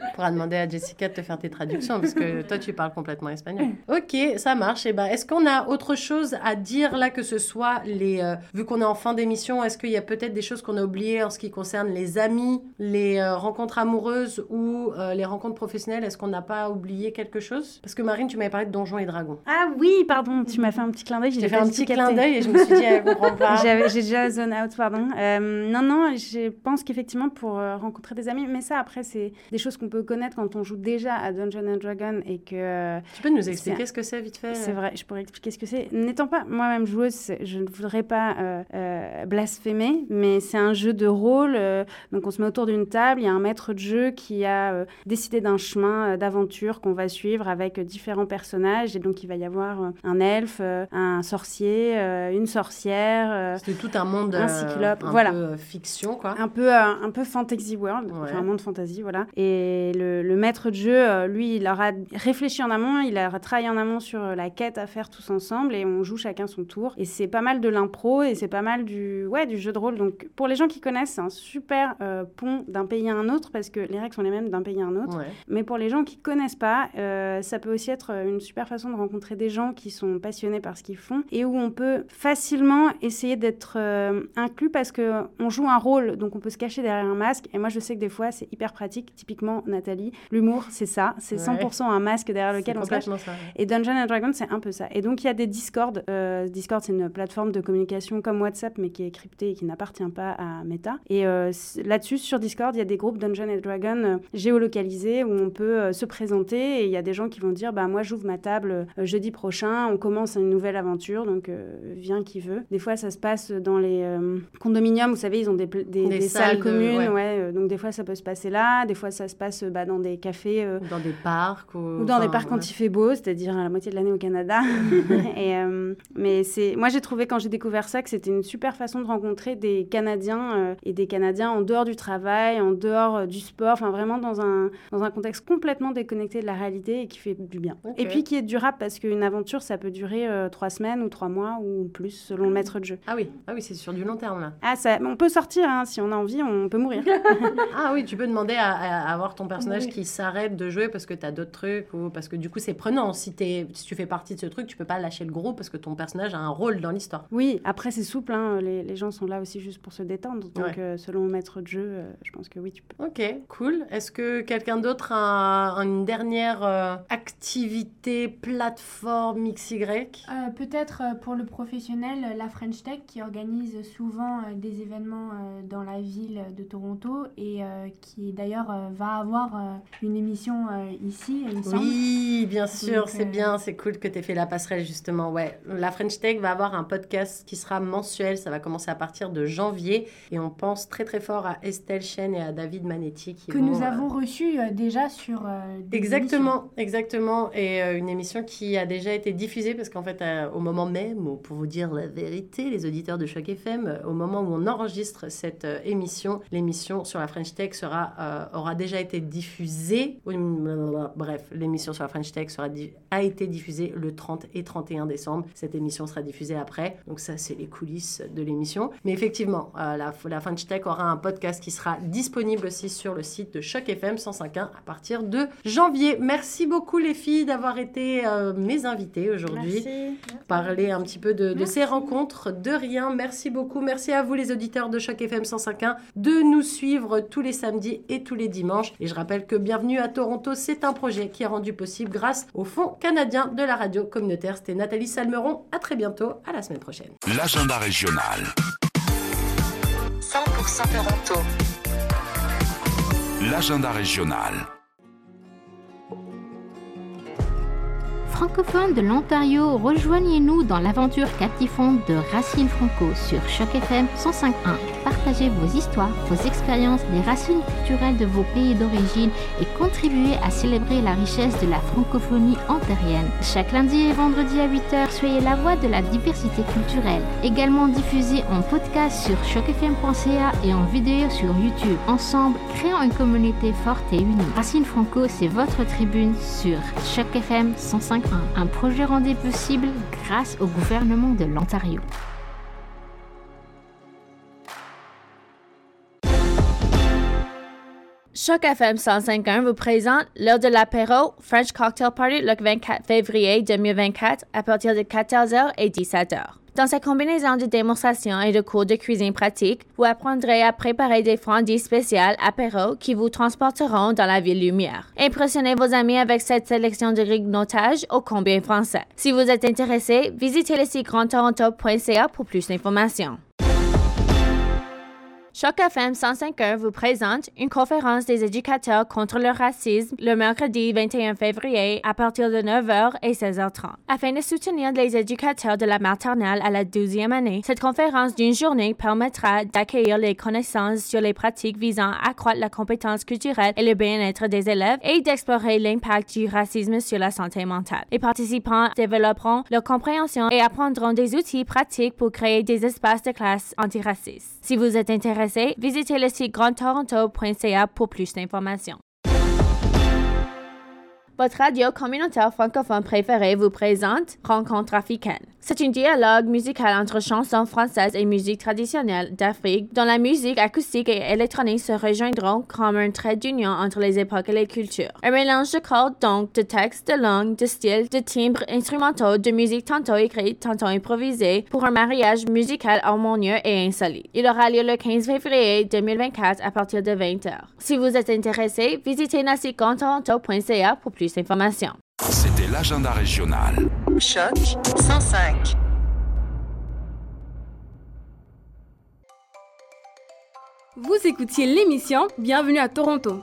[SPEAKER 2] On pourra demander à Jessica de te faire tes traductions parce que toi, tu parles complètement espagnol. Ok, ça marche. Et ben, est-ce qu'on a autre chose à dire là que ce soit les. euh, vu qu'on est en fin d'émission, est-ce qu'il y a peut-être des choses qu'on a oubliées en ce qui concerne les amis, les euh, rencontres amoureuses ou euh, les rencontres professionnelles? Est-ce qu'on n'a pas oublié quelque chose? Parce que Marine, tu m'avais parlé de Donjons et Dragons.
[SPEAKER 4] Ah oui, pardon, tu m'as fait un petit clin d'œil.
[SPEAKER 2] J'ai fait un petit clin d'œil et je me suis dit, elle comprend pas.
[SPEAKER 4] J'avais- J'ai déjà zone out, pardon. Non, non, je pense qu'effectivement, pour rencontrer des amis, mais ça, après, c'est des choses qu'on peut connaître quand on joue déjà à Dungeons and Dragons et que.
[SPEAKER 2] Tu peux nous expliquer ce que c'est vite fait?
[SPEAKER 4] C'est vrai, je pourrais expliquer ce que c'est. N'étant pas moi-même joueuse, je ne voudrais pas euh, euh, blasphémer, mais c'est un jeu de rôle. euh, donc on se met autour d'une table, il y a un maître de jeu qui a décidé d'un chemin d'aventure qu'on va suivre avec différents personnages. Et donc il va y avoir un elfe, un sorcier, une sorcière.
[SPEAKER 2] C'est tout un monde
[SPEAKER 4] Un cyclope,
[SPEAKER 2] un
[SPEAKER 4] voilà.
[SPEAKER 2] peu fiction, quoi.
[SPEAKER 4] un peu, un peu fantasy world,
[SPEAKER 2] Ouais.
[SPEAKER 4] enfin un monde fantasy, voilà. Et le, le maître de jeu, lui, il aura réfléchi en amont, il aura travaillé en amont sur la quête à faire tous ensemble et on joue chacun son tour. Et c'est pas mal de l'impro et c'est pas mal du, ouais, du jeu de rôle. Donc pour les gens qui connaissent, c'est un super euh, pont d'un pays à un autre parce que les règles sont les mêmes d'un pays à un autre.
[SPEAKER 2] Ouais.
[SPEAKER 4] Mais pour les gens qui connaissent pas, euh, ça peut aussi être une super façon de rencontrer des gens qui sont passionnés par ce qu'ils font et où on peut facilement essayer d'être euh, inclus parce que on joue un rôle, donc on peut se cacher derrière un masque. Et moi, je sais que des fois, c'est hyper pratique. Typiquement, Nathalie, l'humour, c'est ça, c'est
[SPEAKER 2] Ouais.
[SPEAKER 4] 100% un masque derrière lequel on se cache.
[SPEAKER 2] complètement ça. ouais.
[SPEAKER 4] Et Dungeons and Dragons, c'est un peu ça. Et donc, il y a des Discord. Euh, Discord, c'est une plateforme de communication comme WhatsApp, mais qui est cryptée et qui n'appartient pas à Meta. Et euh, là-dessus, sur Discord, il y a des groupes Dungeons and Dragons euh, géolocalisés où on peut se présenter. Et il y a des gens qui vont dire bah, Moi, j'ouvre ma table jeudi prochain, on commence une nouvelle aventure. donc vient qui veut. Des fois, ça se passe dans les condominiums, vous savez, ils ont des, des,
[SPEAKER 2] Des
[SPEAKER 4] des
[SPEAKER 2] salles
[SPEAKER 4] salles,
[SPEAKER 2] de-
[SPEAKER 4] communes,
[SPEAKER 2] ouais.
[SPEAKER 4] ouais. donc des fois, ça peut se passer là, des fois, ça se passe bah, dans des cafés. euh,
[SPEAKER 2] Dans des parcs ou,
[SPEAKER 4] ou dans
[SPEAKER 2] enfin,
[SPEAKER 4] des parcs quand il fait beau, c'est-à-dire à la moitié de l'année au Canada. et, euh, mais c'est, moi j'ai trouvé quand j'ai découvert ça que c'était une super façon de rencontrer des Canadiens euh, et des Canadiens en dehors du travail, en dehors euh, du sport, enfin vraiment dans un, dans un contexte complètement déconnecté de la réalité et qui fait du bien. Et puis qui est durable parce qu'une aventure ça peut durer trois semaines ou trois mois ou plus selon le maître de jeu.
[SPEAKER 2] Ah oui, ah oui c'est sur du long terme là.
[SPEAKER 4] Ah, ça, on peut sortir hein, si on a envie, on peut mourir.
[SPEAKER 2] Ah oui, tu peux demander à, à avoir ton personnage
[SPEAKER 4] Oui.
[SPEAKER 2] qui s'arrête de jouer parce que tu as d'autres trucs ou parce que du coup c'est prenant. Si, t'es- si tu fais partie de ce truc, tu peux pas lâcher le groupe parce que ton personnage a un rôle dans l'histoire.
[SPEAKER 4] Oui, après c'est souple, hein, les, les gens sont là aussi juste pour se détendre. Donc
[SPEAKER 2] Ouais.
[SPEAKER 4] euh, selon le maître de jeu, euh, je pense que oui, tu peux.
[SPEAKER 2] Ok, cool. Est-ce que quelqu'un d'autre a une dernière euh, activité, plateforme XY
[SPEAKER 3] Euh, Peut-être pour le professionnel, la French Tech qui organise souvent euh, des événements euh, dans la ville de Toronto et euh, qui d'ailleurs euh, va avoir euh, une émission euh, ici, il me semble.
[SPEAKER 2] Oui, bien sûr, c'est
[SPEAKER 3] euh,
[SPEAKER 2] bien, c'est cool que tu aies fait la passerelle justement. Ouais, la French Tech va avoir un podcast qui sera mensuel, ça va commencer à partir de janvier et on pense très très fort à Estelle Chen et à David Manetti qui
[SPEAKER 3] Que
[SPEAKER 2] vont,
[SPEAKER 3] nous
[SPEAKER 2] euh,
[SPEAKER 3] avons reçu euh, déjà sur euh, des émissions.
[SPEAKER 2] Exactement, exactement. Et euh, une émission qui a déjà été diffusée parce qu'en fait, au moment même, pour vous dire la vérité, les auditeurs de Choc FM, au moment où on enregistre cette émission, l'émission sur la French Tech sera, aura déjà été diffusée. Bref, l'émission sur la French Tech sera a été diffusée le 30 et 31 décembre. Cette émission sera diffusée après. Donc ça, c'est les coulisses de l'émission. Mais effectivement, euh, la, la French Tech aura un podcast qui sera disponible aussi sur le site de Choc FM 105.1 à partir de janvier. Merci beaucoup les filles d'avoir été euh, mes invitées aujourd'hui. Parler un petit peu de, de ces rencontres, de rien. Merci beaucoup. Merci à vous les auditeurs de Choc FM 105.1 de nous suivre tous les samedis et tous les dimanches. Et je rappelle que Bienvenue à Toronto, c'est un projet qui est rendu possible grâce au Fonds canadien de la radio communautaire. C'était Nathalie Salmeron. À très bientôt. À la semaine prochaine.
[SPEAKER 10] L'agenda régional.
[SPEAKER 11] 100% Toronto.
[SPEAKER 10] L'agenda régional.
[SPEAKER 12] Francophones de l'Ontario, rejoignez-nous dans l'aventure captivante de Racines Franco sur Choc FM 105.1. Partagez vos histoires, vos expériences, les racines culturelles de vos pays d'origine et contribuez à célébrer la richesse de la francophonie ontarienne. Chaque lundi et vendredi à 8h, soyez la voix de la diversité culturelle. Également diffusé en podcast sur chocfm.ca et en vidéo sur YouTube. Ensemble, créons une communauté forte et unie. Racine Franco, c'est votre tribune sur Choc FM 105.1. Un projet rendu possible grâce au gouvernement de l'Ontario.
[SPEAKER 8] Choc FM 105.1 vous présente l'heure de l'apéro French Cocktail Party le 24 février 2024 à partir de 14h et 17h. Dans cette combinaison de démonstrations et de cours de cuisine pratique, vous apprendrez à préparer des friandises spéciales apéro qui vous transporteront dans la ville lumière. Impressionnez vos amis avec cette sélection de grignotage au combien français. Si vous êtes intéressé, visitez le site grandtoronto.ca pour plus d'informations. Choc FM 105.1 vous présente une conférence des éducateurs contre le racisme le mercredi 21 février à partir de 9h et 16h30. Afin de soutenir les éducateurs de la maternelle à la 12e année, cette conférence d'une journée permettra d'accueillir les connaissances sur les pratiques visant à accroître la compétence culturelle et le bien-être des élèves et d'explorer l'impact du racisme sur la santé mentale. Les participants développeront leur compréhension et apprendront des outils pratiques pour créer des espaces de classe antiracistes. Si vous êtes intéressé, visitez le site grandtoronto.ca pour plus d'informations. Votre radio communautaire francophone préférée vous présente Rencontre africaine. C'est un dialogue musical entre chansons françaises et musique traditionnelle d'Afrique, dont la musique acoustique et électronique se rejoindront comme un trait d'union entre les époques et les cultures. Un mélange de cordes, donc de textes, de langues, de styles, de timbres instrumentaux, de musique tantôt écrite, tantôt improvisée, pour un mariage musical harmonieux et insolite. Il aura lieu le 15 février 2024 à partir de 20h. Si vous êtes intéressé, visitez nasicontoronto.ca pour plus d'informations.
[SPEAKER 10] C'était l'agenda régional.
[SPEAKER 11] Choc 105.
[SPEAKER 13] Vous écoutiez l'émission Bienvenue à Toronto.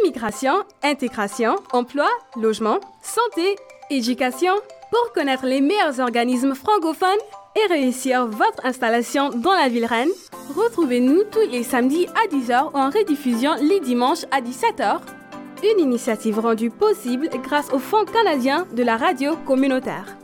[SPEAKER 13] Immigration, intégration, emploi, logement, santé, éducation. Pour connaître les meilleurs organismes francophones et réussir votre installation dans la ville reine, retrouvez-nous tous les samedis à 10h en rediffusion les dimanches à 17h une initiative rendue possible grâce au Fonds canadien de la radio communautaire.